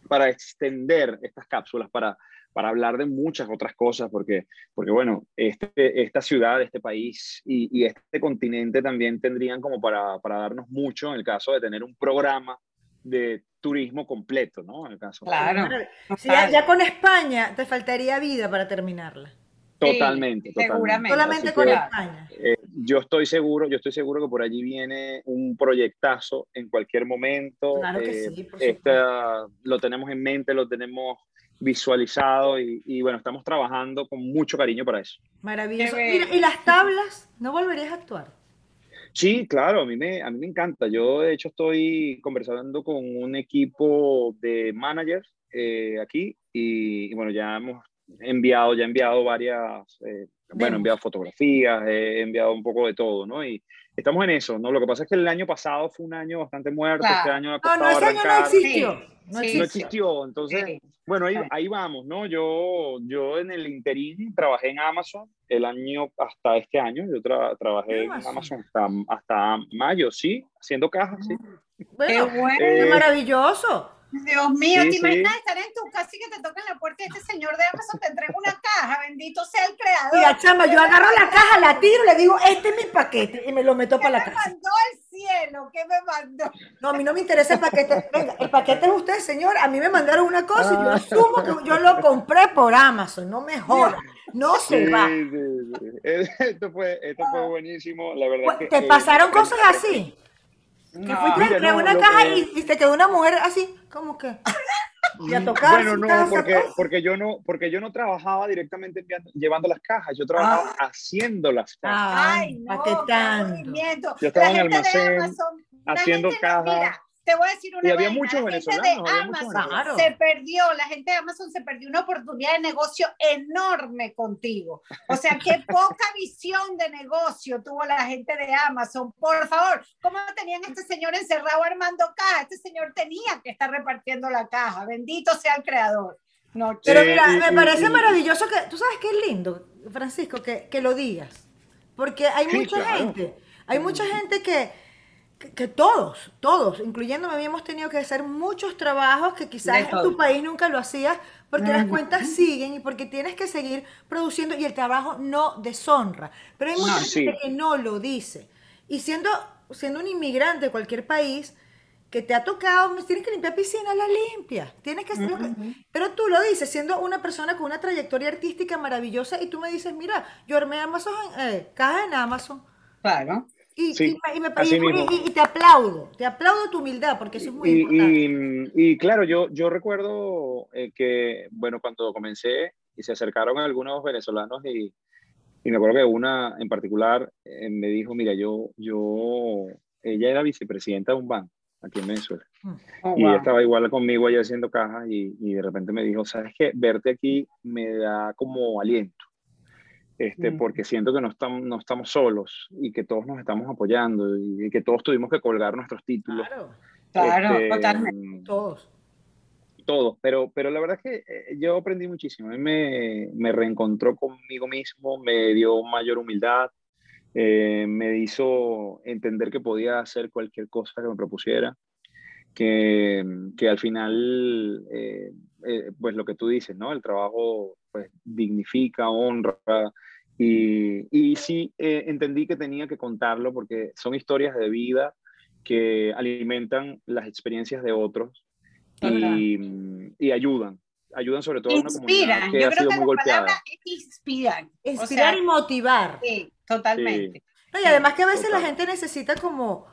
para extender estas cápsulas, para, para hablar de muchas otras cosas, porque, porque bueno, este, esta ciudad, este país y, y este continente también tendrían como para, para darnos mucho en el caso de tener un programa de turismo completo, ¿no? En el caso. Claro. ya, con España te faltaría vida para terminarla. Totalmente, totalmente. Solamente con España. Eh, yo estoy seguro, yo estoy seguro que por allí viene un proyectazo en cualquier momento. Claro que eh, sí, lo tenemos en mente, lo tenemos visualizado y, bueno, estamos trabajando con mucho cariño para eso. Maravilloso. Mira, ¿y las tablas? ¿No volverías a actuar? Sí, claro, a mí, me, a mí me encanta. Yo de hecho estoy conversando con un equipo de managers eh, aquí y, bueno, ya hemos enviado, ya he enviado varias, eh, bueno, he enviado fotografías, he enviado un poco de todo, ¿no? Y estamos en eso, ¿no? Lo que pasa es que el año pasado fue un año bastante muerto, este año ha costado no, no, ese año no existió. No existió. entonces, bueno, ahí, ahí, vamos, ¿no? Yo, yo en el interín trabajé en Amazon el año hasta este año, yo trabajé en Amazon hasta, hasta, mayo, sí, haciendo cajas, sí. Bueno, Qué eh, maravilloso. Dios mío, ¿te imaginas estar en tu casa y que te toquen la puerta y este señor de Amazon te entrega una caja? Bendito sea el creador. Mira, chama, yo agarro la caja, la tiro y le digo, este es mi paquete y me lo meto para la casa. ¿Qué me mandó el cielo? ¿Qué me mandó? No, a mí no me interesa el paquete. Venga, el paquete es usted, señor. A mí me mandaron una cosa y yo ah. asumo que yo lo compré por Amazon. No me jodas. No se va. Esto fue, esto fue buenísimo, la verdad. ¿Te eh, pasaron cosas así? Que fuiste a una caja y, y, te quedó una mujer así, como que. Y a tocar. Bueno, no, porque, porque, yo no, porque yo no trabajaba directamente llevando las cajas, yo trabajaba ah. haciendo las cajas. Ay, no, qué tanto. Yo estaba en el almacén haciendo cajas te voy a decir una y había muchos venezolanos, de Amazon se perdió, la gente de Amazon se perdió una oportunidad de negocio enorme contigo. O sea, qué poca visión de negocio tuvo la gente de Amazon. Por favor, ¿cómo tenían este señor encerrado armando caja? Este señor tenía que estar repartiendo la caja. Bendito sea el creador. No, Pero mira, me parece maravilloso que, tú sabes qué es lindo, Francisco, que, que lo digas. Porque hay mucha gente, hay mucha gente que que, todos, todos, incluyéndome, habíamos tenido que hacer muchos trabajos que quizás en tu país nunca lo hacías porque las cuentas siguen y porque tienes que seguir produciendo y el trabajo no deshonra. Pero hay mucha gente que no lo dice. Y siendo, siendo un inmigrante de cualquier país, que te ha tocado, tienes que limpiar piscina, la limpia. Tienes que, Pero tú lo dices, siendo una persona con una trayectoria artística maravillosa y tú me dices, mira, yo armé Amazon, eh, caja en Amazon. Claro. Y, y, te aplaudo, te aplaudo tu humildad, porque eso es muy importante. Y, claro, yo, yo recuerdo eh, que, bueno, cuando comencé y se acercaron algunos venezolanos y, me acuerdo que una en particular eh, me dijo, mira, yo, yo, ella era vicepresidenta de un banco aquí en Venezuela. Mm. Oh, y ella estaba igual conmigo allá haciendo cajas y, y de repente me dijo, ¿sabes qué? Verte aquí me da como aliento. Este, Mm. porque siento que no estamos, no estamos solos y que todos nos estamos apoyando y, que todos tuvimos que colgar nuestros títulos. Claro, Claro, Este, totalmente. todos. todos, pero, pero la verdad es que eh, yo aprendí muchísimo. A mí me, me reencontró conmigo mismo, me dio mayor humildad, eh, me hizo entender que podía hacer cualquier cosa que me propusiera, que, que al final, eh, eh, pues lo que tú dices, ¿no? El trabajo pues, dignifica, honra. Y, y sí eh, entendí que tenía que contarlo porque son historias de vida que alimentan las experiencias de otros y, y ayudan, ayudan sobre todo a una comunidad Inspiran. que Yo ha creo sido que muy la golpeada. palabra es inspiran. O Inspirar sea, y motivar. sí, totalmente. No, y además que a veces la Total. gente necesita como,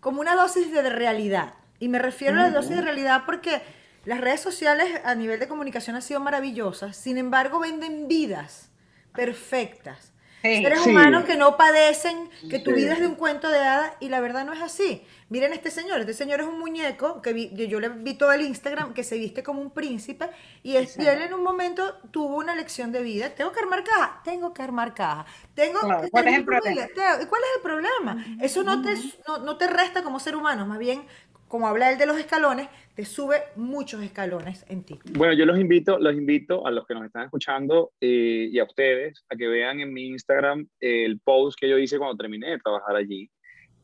como una dosis de realidad. Y me refiero a la dosis de realidad porque las redes sociales a nivel de comunicación han sido maravillosas. Sin embargo, venden vidas perfectas. Sí. Seres Sí. humanos que no padecen, que tu Sí. vida es de un cuento de hadas y la verdad no es así. Miren este señor, este señor es un muñeco que vi- yo, yo le vi todo el Instagram que se viste como un príncipe y, es- y él en un momento tuvo una lección de vida. Tengo que armar caja, tengo que armar caja. Tengo que ¿cuál es el problema? tengo- ¿y ¿Cuál es el problema? Eso no te, no, no te resta como ser humano, más bien, como habla él de los escalones, te sube muchos escalones en ti. Bueno, yo los invito, los invito a los que nos están escuchando eh, y a ustedes a que vean en mi Instagram el post que yo hice cuando terminé de trabajar allí.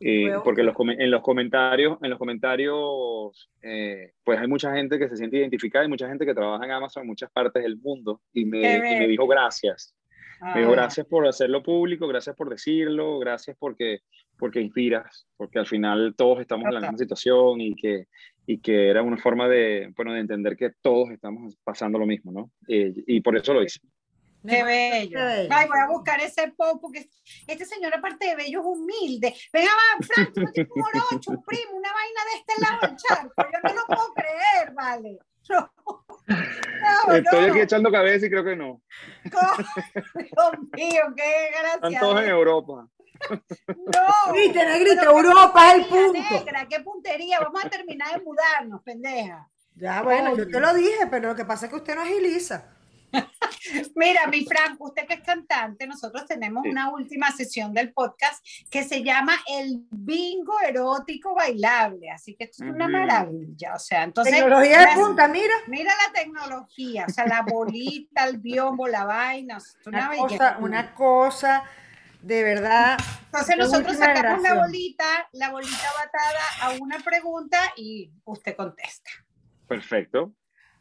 Eh, porque los en los comentarios, en los comentarios, eh, pues hay mucha gente que se siente identificada y mucha gente que trabaja en Amazon en muchas partes del mundo y me, y me dijo gracias. Me dijo Ah, gracias por hacerlo público, gracias por decirlo, gracias porque, porque inspiras, porque al final todos estamos en la misma situación y que, y que era una forma de, bueno, de entender que todos estamos pasando lo mismo, ¿no? Eh, y por eso lo hice. Qué bello. Ay, voy a buscar ese post porque este señor, aparte de bello, es humilde. Venga, va, Frank, tú no tienes un morocho, un primo, una vaina de este lado del charco. Yo no lo puedo creer, vale. No. No, Estoy no. aquí echando cabeza y creo que no. Dios mío, qué Están gracia. todos en Europa. No. Viste, negrito, Pero qué Europa es el punto. Negra, qué puntería. Vamos a terminar de mudarnos, pendeja. Ya, bueno, yo te lo dije, pero lo que pasa es que usted no agiliza. Mira, mi Frank, usted que es cantante, nosotros tenemos Sí. una última sesión del podcast que se llama el bingo erótico bailable, así que esto es una maravilla, o sea, entonces Tecnología de punta, mira. mira la tecnología, o sea, la bolita, el biombo, la vaina, es una Una cosa, una cosa de verdad. Entonces nosotros sacamos la bolita, la bolita batada a una pregunta y usted contesta. Perfecto.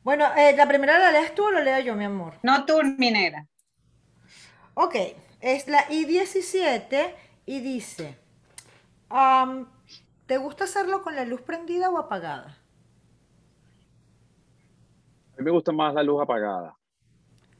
Bueno, eh, la primera la lees tú o la leo yo, mi amor. No tú, mi negra. Ok, es la I-17 y dice, am, ¿te gusta hacerlo con la luz prendida o apagada? A mí me gusta más la luz apagada.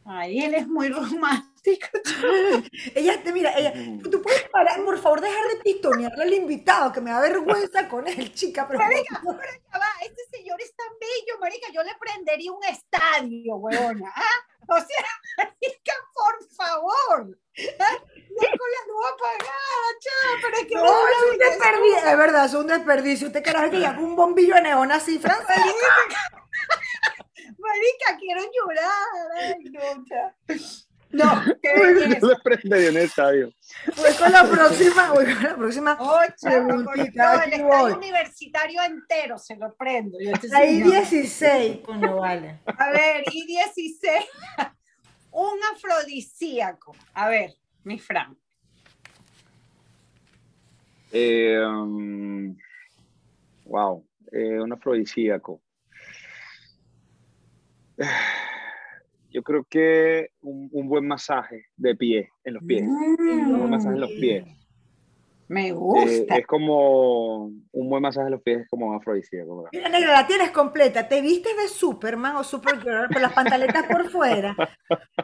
Ay, él es muy romántico. Ella, te mira, ella, Ujú. tú puedes parar, por favor, dejar de pistonearle al invitado, que me da vergüenza con él, chica, pero Marica, pero ya va, este señor es tan bello, marica, yo le prendería un estadio, huevona. ¿ah? O sea, marica, por favor. ¿ah? No con la luz apagada, chava, pero es que no, es un desperdicio, es verdad, es un desperdicio. Usted carajo que ya un bombillo de neón así, francés. Marica, quiero llorar. Ay, no, ya. No, qué belleza. le prendería en el estadio. Voy con la próxima, voy con la próxima. Con Preguntita, todo el estadio voy. universitario entero se lo prendo. Este Ahí señor- 16, coño, vale. A ver, y 16. Un afrodisíaco. A ver, mi Fran. Eh, um, wow, eh, un afrodisíaco. Yo creo que un, un buen masaje de pie, en los pies. Un buen masaje en los pies. Me Eh, gusta. es como un buen masaje en los pies, es como afrodisíaco. ¿verdad? Mira, negra, la tienes completa. Te vistes de Superman o Supergirl, pero las pantaletas por fuera.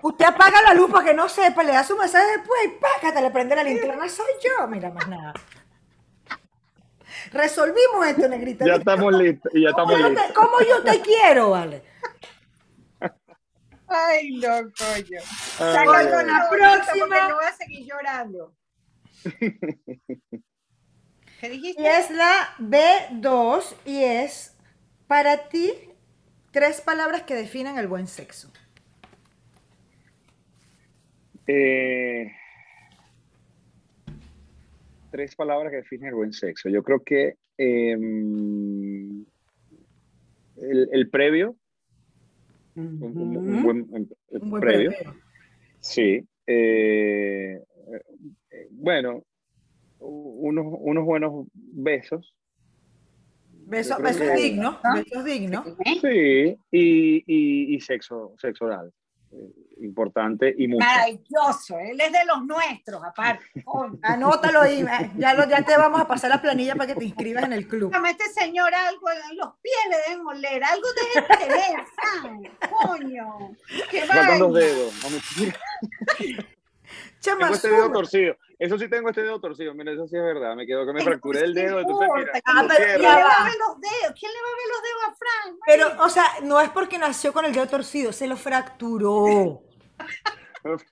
Usted apaga la luz para que no sepa, le da su masaje después y pácate, le prende la linterna. Soy yo. Mira, más nada. Resolvimos esto, negrita. Ya estamos listos, y ya ¿Cómo estamos yo, listos. te, cómo yo te quiero, vale? Ay, no, coño. Ay, Sácalo ay, la la próxima. no voy a seguir llorando. ¿Qué dijiste? Y es la B2 y es para ti tres palabras que definen el buen sexo. Eh, tres palabras que definen el buen sexo. Yo creo que em, el, el previo, un, un- un Ujú. buen un- Un buen previo, previo. sí. eh, eh, bueno, unos, unos buenos besos, Beso, besos dignos, ¿Ah? besos dignos. Sí, y, y, y sexo, sexo oral, importante y mucho. Maravilloso, él es de los nuestros, aparte. Anótalo ahí, eh, ya, lo- ya te vamos a pasar la planilla para que te inscribas en el club. Dígame, este señor algo en los pies le deben oler, algo debe tener, Fran, coño. Qué dedos. Chama, Tengo este dedo torcido. Eso sí tengo este dedo torcido. Mira, eso sí es verdad. Me quedó que me fracturé el ¿qué dedo. Entonces, mira, importa? Ah, pero. ¿Quién le va a ver los dedos? ¿Quién le va a ver los dedos a Fran? Pero, o sea, no es porque nació con el dedo torcido, se lo fracturó.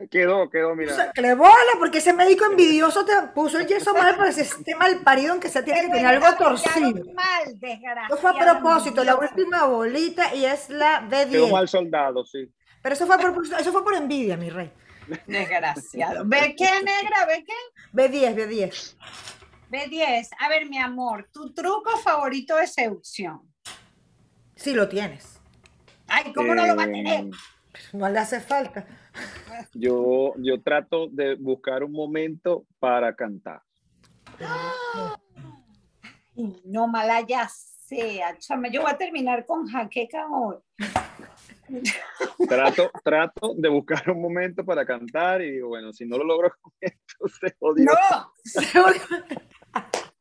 Quedó, quedó, O mira. sea, que le bola, porque ese médico envidioso te puso el yeso mal para ese sistema mal parido en que se tiene que tener algo torcido. Mal, desgraciado. Eso fue a propósito, la última bolita y es la Quedó B10. mal soldado, sí. Pero eso fue a propósito, eso fue por envidia, mi rey. Desgraciado. ¿Ve qué, negra? ¿Ve qué? B10, B10. B10. A ver, mi amor, tu truco favorito de seducción. Sí lo tienes. Ay, ¿cómo no lo va a tener? No le hace falta. Yo, yo trato de buscar un momento para cantar. Ay, No, malaya sea. Chama, yo voy a terminar con jaqueca hoy. Trato, trato de buscar un momento para cantar y digo, bueno, si no lo logro con esto, se jodió. No.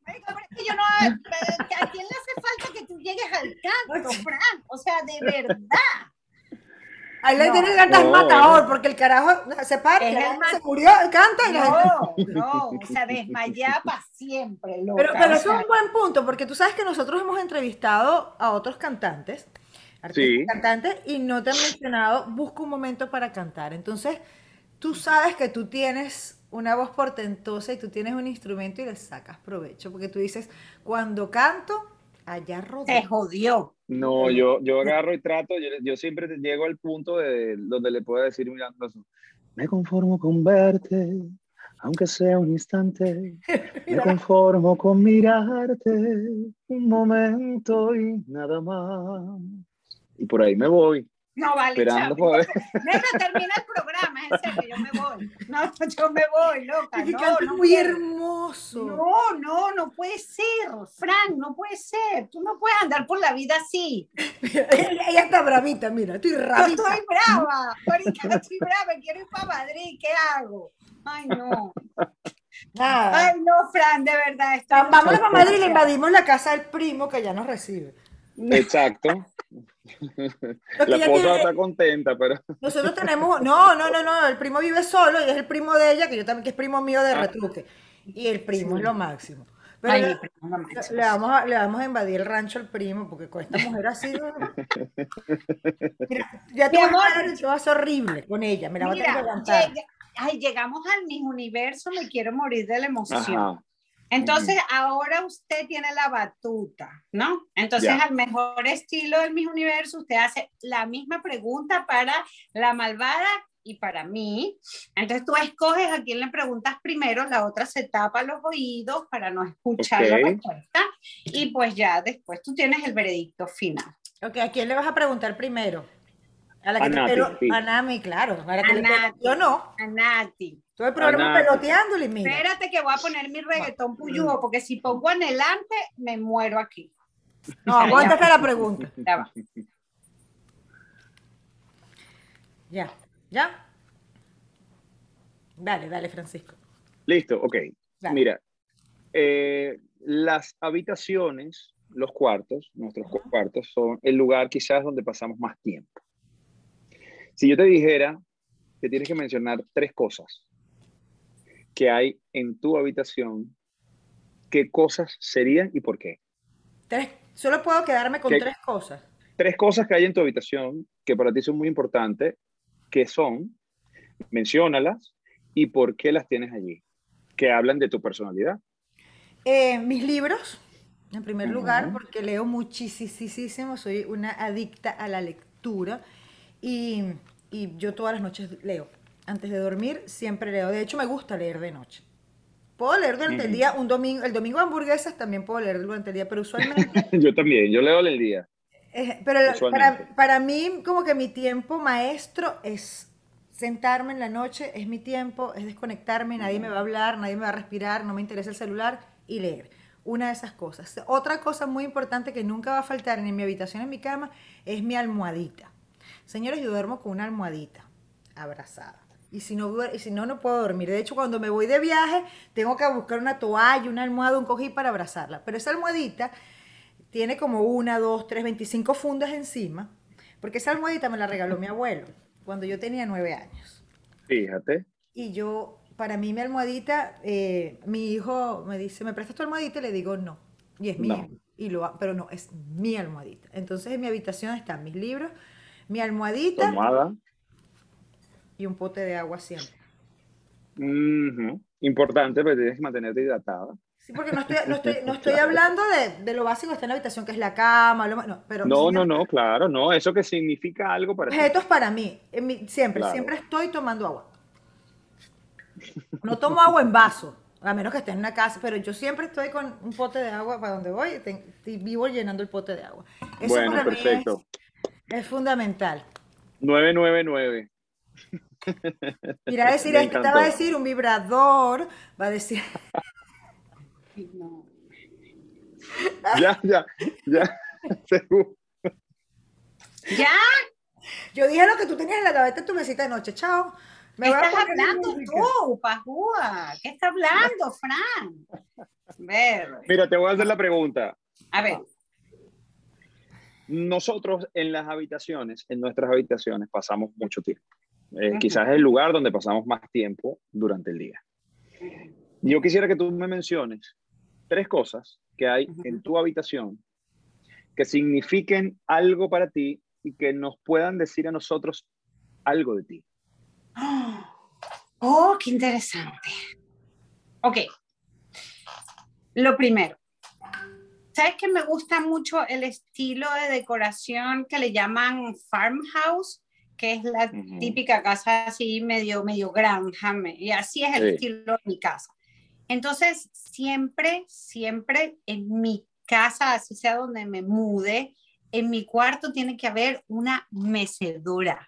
Es que yo no, ¿A quién le hace falta que tú llegues al canto, Fran? O sea, de verdad. Ahí le No. tiene ganas No, matador, porque el carajo se para, el se murió, canta y No, no, o sea, desmayada para siempre, loca. Pero, pero es sea, un buen punto, porque tú sabes que nosotros hemos entrevistado a otros cantantes, artistas Sí. cantantes, y no te han mencionado, busca un momento para cantar. Entonces, tú sabes que tú tienes una voz portentosa y tú tienes un instrumento y le sacas provecho, porque tú dices, cuando canto, allá se rodeo. jodió. No, yo, yo agarro y trato, yo, yo siempre llego al punto de donde le puedo decir mirando eso. Me conformo con verte, aunque sea un instante. Me conformo con mirarte un momento y nada más. Y por ahí me voy, No vale, esperando. Negra, termina el programa, en serio, yo me voy. No, yo me voy, loca. Es No, no muy hermoso. No, no, no puede ser, Fran, no puede ser. Tú no puedes andar por la vida así. ella, ella está bravita, mira, estoy Yo rabita. estoy brava, ahorita estoy brava, quiero ir para Madrid, ¿qué hago? Ay, no. Nada. Ay, no, Fran, de verdad. estoy Vamos muy para Madrid y le invadimos la casa del primo que ya nos recibe. Exacto. La esposa tiene- está contenta, pero Nosotros tenemos, no, no, no, no, el primo vive solo y es el primo de ella, que yo también, que es primo mío de retruque. Y el primo es lo máximo. Pero Ay, le, primo, vamos a, le vamos a invadir el rancho al primo, porque con esta mujer así. no. Mira, ya te amor. a horrible con ella. Me la voy a tener que Mira, aguantar. llega- ay, llegamos al Miss Universo, me quiero morir de la emoción. ajá. Entonces, ahora usted tiene la batuta, ¿no? Entonces, Ya. al mejor estilo del Miss Universo, usted hace la misma pregunta para la malvada y para mí. Entonces, tú escoges a quién le preguntas primero, la otra se tapa los oídos para no escuchar la respuesta. Y pues ya después tú tienes el veredicto final. Ok, ¿a quién le vas a preguntar primero? A la A que te Nati, pelo- sí. a Nami, claro. A la que A le Nati. Yo no. A Nati. Todo el programa peloteándole mira. Espérate que voy a poner mi reggaetón puyúo, porque si pongo anhelante, me muero aquí. No, aguántate la pregunta. Ya va. Ya, ya. Dale, dale, Francisco. Listo, ok. Dale. Mira, eh, las habitaciones, los cuartos, nuestros cuartos, son el lugar quizás donde pasamos más tiempo. Si yo te dijera que tienes que mencionar tres cosas que hay en tu habitación, ¿qué cosas serían y por qué? Tres, solo puedo quedarme con tres cosas. Tres cosas que hay en tu habitación que para ti son muy importantes, que son, menciónalas y por qué las tienes allí, que hablan de tu personalidad. Eh, mis libros, en primer lugar, porque leo muchísimo, soy una adicta a la lectura y, y yo todas las noches leo. Antes de dormir siempre leo. De hecho, me gusta leer de noche. Puedo leer durante el día, un domingo, el domingo hamburguesas también puedo leer durante el día, pero usualmente... yo también, yo leo el día. Eh, pero para, para, mí, como que mi tiempo maestro es sentarme en la noche, es mi tiempo, es desconectarme, nadie me va a hablar, nadie me va a respirar, no me interesa el celular y leer. Una de esas cosas. Otra cosa muy importante que nunca va a faltar en mi habitación, en mi cama, es mi almohadita. Señores, yo duermo con una almohadita abrazada. Y si no, y si no, no puedo dormir. De hecho, cuando me voy de viaje, tengo que buscar una toalla, una almohada, un cojín para abrazarla. Pero esa almohadita tiene como una, dos, tres, veinticinco fundas encima, porque esa almohadita me la regaló mi abuelo cuando yo tenía nueve años. Fíjate. Y yo, para mí mi almohadita, eh, mi hijo me dice, ¿me prestas tu almohadita? Y le digo, no. Y es mía. Y lo, pero no, es mi almohadita. Entonces en mi habitación están mis libros, mi almohadita. Almohada y un pote de agua siempre. Importante, pero tienes que mantenerte hidratada. Sí, porque no estoy, no estoy, no estoy hablando de, de, lo básico que está en la habitación, que es la cama, no, pero... No, no, no, claro, no, eso que significa algo para Objetos para mí, siempre, siempre estoy tomando agua. No tomo agua en vaso, a menos que esté en una casa, pero yo siempre estoy con un pote de agua para donde voy y vivo llenando el pote de agua. Eso bueno, perfecto. es, es fundamental. 999. Mira, a decir esto, te va a decir un vibrador, va a decir. Ya, ya, ya. ¿Ya? Yo dije lo que tú tenías en la cabeza en tu mesita de noche. Chao. Me ¿Qué estás hablando tú, Pajúa? ¿Qué estás hablando, Fran? Ver. Mira, te voy a hacer la pregunta. A ver. Nosotros en las habitaciones, en nuestras habitaciones, pasamos mucho tiempo. Eh, quizás es el lugar donde pasamos más tiempo durante el día. Yo quisiera que tú me menciones tres cosas que hay en tu habitación que signifiquen algo para ti y que nos puedan decir a nosotros algo de ti. Oh, qué interesante. Ok. Lo primero, ¿sabes que me gusta mucho el estilo de decoración que le llaman farmhouse? que es la típica casa así medio, medio granja, y así es el estilo de mi casa. Entonces, siempre, siempre en mi casa, así sea donde me mude, en mi cuarto tiene que haber una mecedora,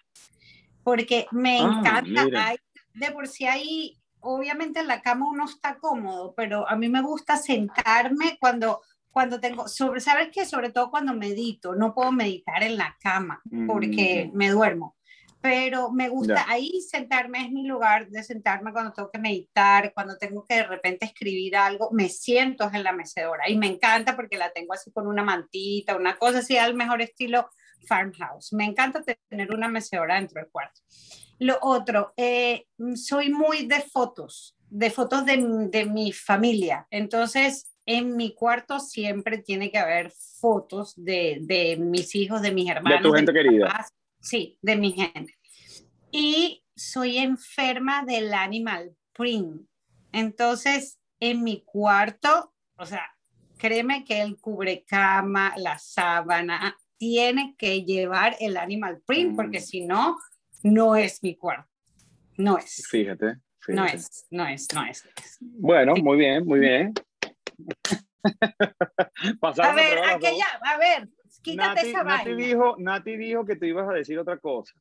porque me ah, encanta, de por sí ahí, obviamente en la cama uno está cómodo, pero a mí me gusta sentarme cuando cuando tengo, sobre, ¿sabes qué? Sobre todo cuando medito, no puedo meditar en la cama porque mm. me duermo pero me gusta ahí sentarme, es mi lugar de sentarme cuando tengo que meditar, cuando tengo que de repente escribir algo, me siento en la mecedora y me encanta porque la tengo así con una mantita, una cosa así al mejor estilo farmhouse. Me encanta tener una mecedora dentro del cuarto. Lo otro, eh, soy muy de fotos, de fotos de, de mi familia. Entonces, en mi cuarto siempre tiene que haber fotos de, de mis hijos, de mis hermanos. De tu gente querida. Sí, de mi gente. Y soy enferma del animal print. Entonces, en mi cuarto, o sea, créeme que el cubrecama, la sábana, tiene que llevar el animal print, porque mm. si no, no es mi cuarto. No es. Fíjate. No es, no es, no es. Bueno, muy bien, muy bien. a ver, aquella, a ver, quítate esa Nati Dijo, Nati dijo que te ibas a decir otra cosa.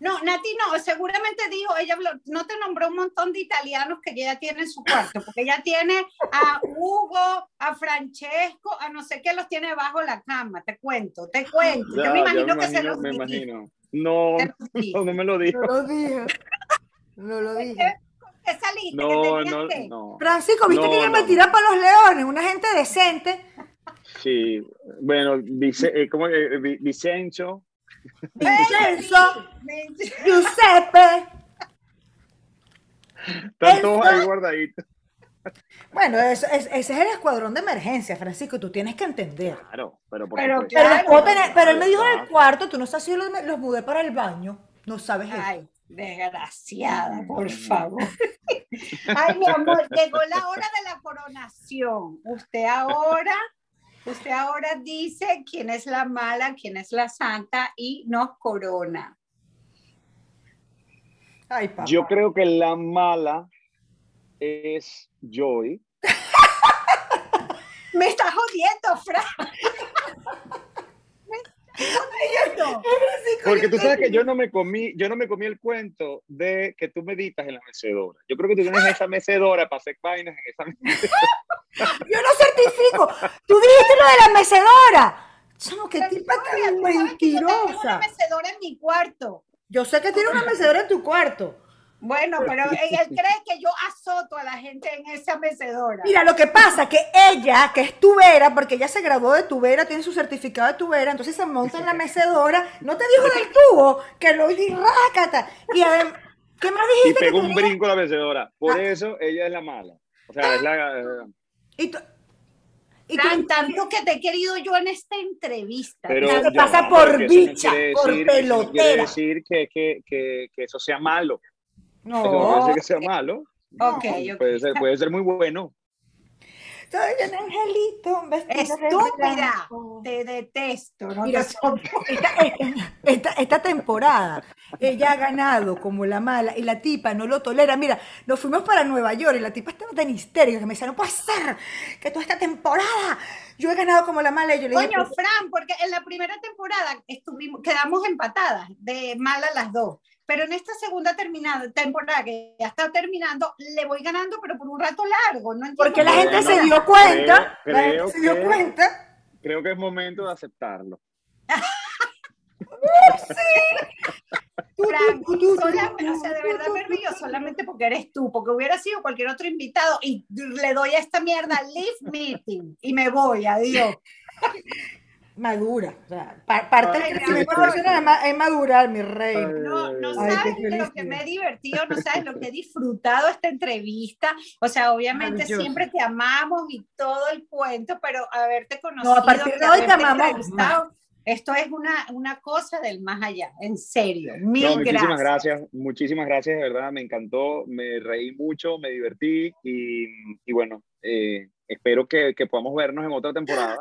No, Nati no, seguramente dijo, ella no te nombró un montón de italianos que ella tiene en su cuarto, porque ella tiene a Hugo, a Francesco, a no sé qué los tiene bajo la cama, te cuento, te cuento. Yo me imagino que se los Me imagino. No, no, no, me lo dijo. No lo dije. No lo dije. Esa lista no, que no, no. Francisco, ¿viste que ella me tira para los leones? Una gente decente. Sí, bueno, dice, eh, ¿cómo eh, Vicencio. Vincenzo, Giuseppe. Están todos ahí guardaditos. Bueno, ese es el escuadrón de emergencia, Francisco, tú tienes que entender. Claro, pero por pero, pero, él me dijo en el cuarto, tú no sabes si los, los mudé para el baño, no sabes eso. Desgraciada, por favor. Ay, mi amor, llegó la hora de la coronación. Usted ahora, usted ahora dice quién es la mala, quién es la santa y nos corona. Ay, papá. Yo creo que la mala es Joy. Me estás jodiendo, Fran. Porque tú sabes que yo no me comí, yo no me comí el cuento de que tú meditas en la mecedora. Yo creo que tú tienes esa mecedora para hacer vainas en esa mecedora. yo no certifico. Tú dijiste lo de la mecedora. Chamo, qué tipa tan mentirosa. Yo tengo una mecedora en mi cuarto. Yo sé que tiene una mecedora en tu cuarto. Bueno, pero él cree que yo azoto a la gente en esa mecedora. Mira, lo que pasa es que ella, que es tubera, porque ella se graduó de tubera, tiene su certificado de tubera, entonces se monta en la mecedora, no te dijo del tubo, que lo di rácata. Y además, ¿qué más dijiste? Y pegó un brinco la mecedora. Por ah. eso ella es la mala. O sea, es la. Eh, y tú, y tanto que te he querido yo en esta entrevista. Pero te pasa por bicha, por pelotera. No quiere decir que, que, que, que eso sea malo. No. no puede ser que sea malo. Okay, Puede, ser, puede ser muy bueno. Soy un angelito, un Estúpida, te detesto. ¿no? Mira, esta, esta, temporada ella ha ganado como la mala y la tipa no lo tolera. Mira, nos fuimos para Nueva York y la tipa estaba tan histérica que me decía, no puede ser que toda esta temporada yo he ganado como la mala. Y yo le dije, Coño, Fran, porque en la primera temporada estuvimos, quedamos empatadas de mala las dos. Pero en esta segunda terminada, temporada que ya está terminando, le voy ganando, pero por un rato largo. No Porque la gente se dio cuenta. la gente se dio cuenta. Creo que es momento de aceptarlo. sí. Frank, solamente, o sea, de verdad me río solamente porque eres tú, porque hubiera sido cualquier otro invitado y le doy a esta mierda leave meeting y me voy, adiós madura. O sea, parte de es madurar, mi rey. No, no sabes lo que me he divertido, no sabes lo que he disfrutado esta entrevista. O sea, obviamente siempre te amamos y todo el cuento, pero haberte conocido. No, a partir de hoy te amamos. Esto es una, una cosa del más allá, en serio. Mil muchísimas gracias. Muchísimas gracias, de verdad, me encantó, me reí mucho, me divertí y, y bueno, eh, espero que, que podamos vernos en otra temporada.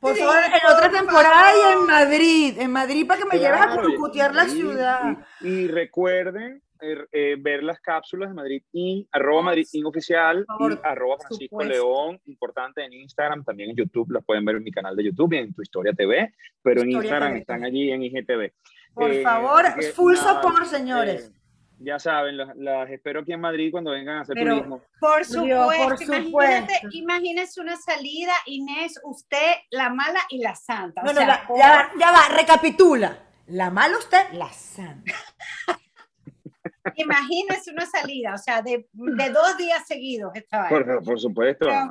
Por favor, en otra temporada y en Madrid, en Madrid para que me lleves a curcutear la ciudad. Y, recuerden er, eh, ver las cápsulas de Madrid y arroba Madrid oficial y arroba Francisco León, importante en Instagram, también en YouTube, las pueden ver en mi canal de YouTube y en Tu Historia TV, pero en Instagram están allí en IGTV. Por eh, favor, full support, señores. Ya saben, las, espero aquí en Madrid cuando vengan a hacer turismo. Por supuesto, imagínate, imagínese una salida, Inés, usted, la mala y la santa. No, no, ya, va, recapitula. La mala usted, la santa. Imagínese una salida, o sea, de, dos días seguidos esta por, por, supuesto. Ah,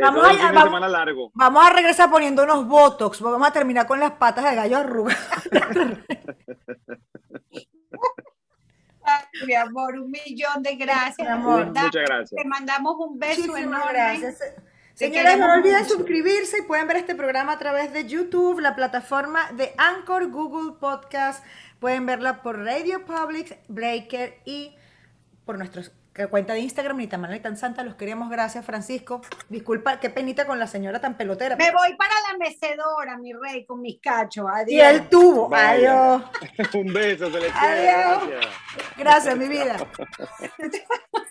vamos, a, vamos, largo. vamos a regresar poniendo unos botox, vamos a terminar con las patas de gallo arrugadas. mi amor, un millón de gracias, amor. Muchas gracias. Te mandamos un beso enorme. Gracias. Señores, no olviden suscribirse y pueden ver este programa a través de YouTube, la plataforma de Anchor, Google Podcast. Pueden verla por Radio Public, Breaker y por nuestros cuenta de Instagram, ni tan mala ni tan santa, los queremos, gracias Francisco. Disculpa, qué penita con la señora tan pelotera. Me voy para la mecedora, mi rey, con mis cachos. Adiós. Y el tubo, adiós. Un beso, se le Adiós. Gracias. gracias, mi vida.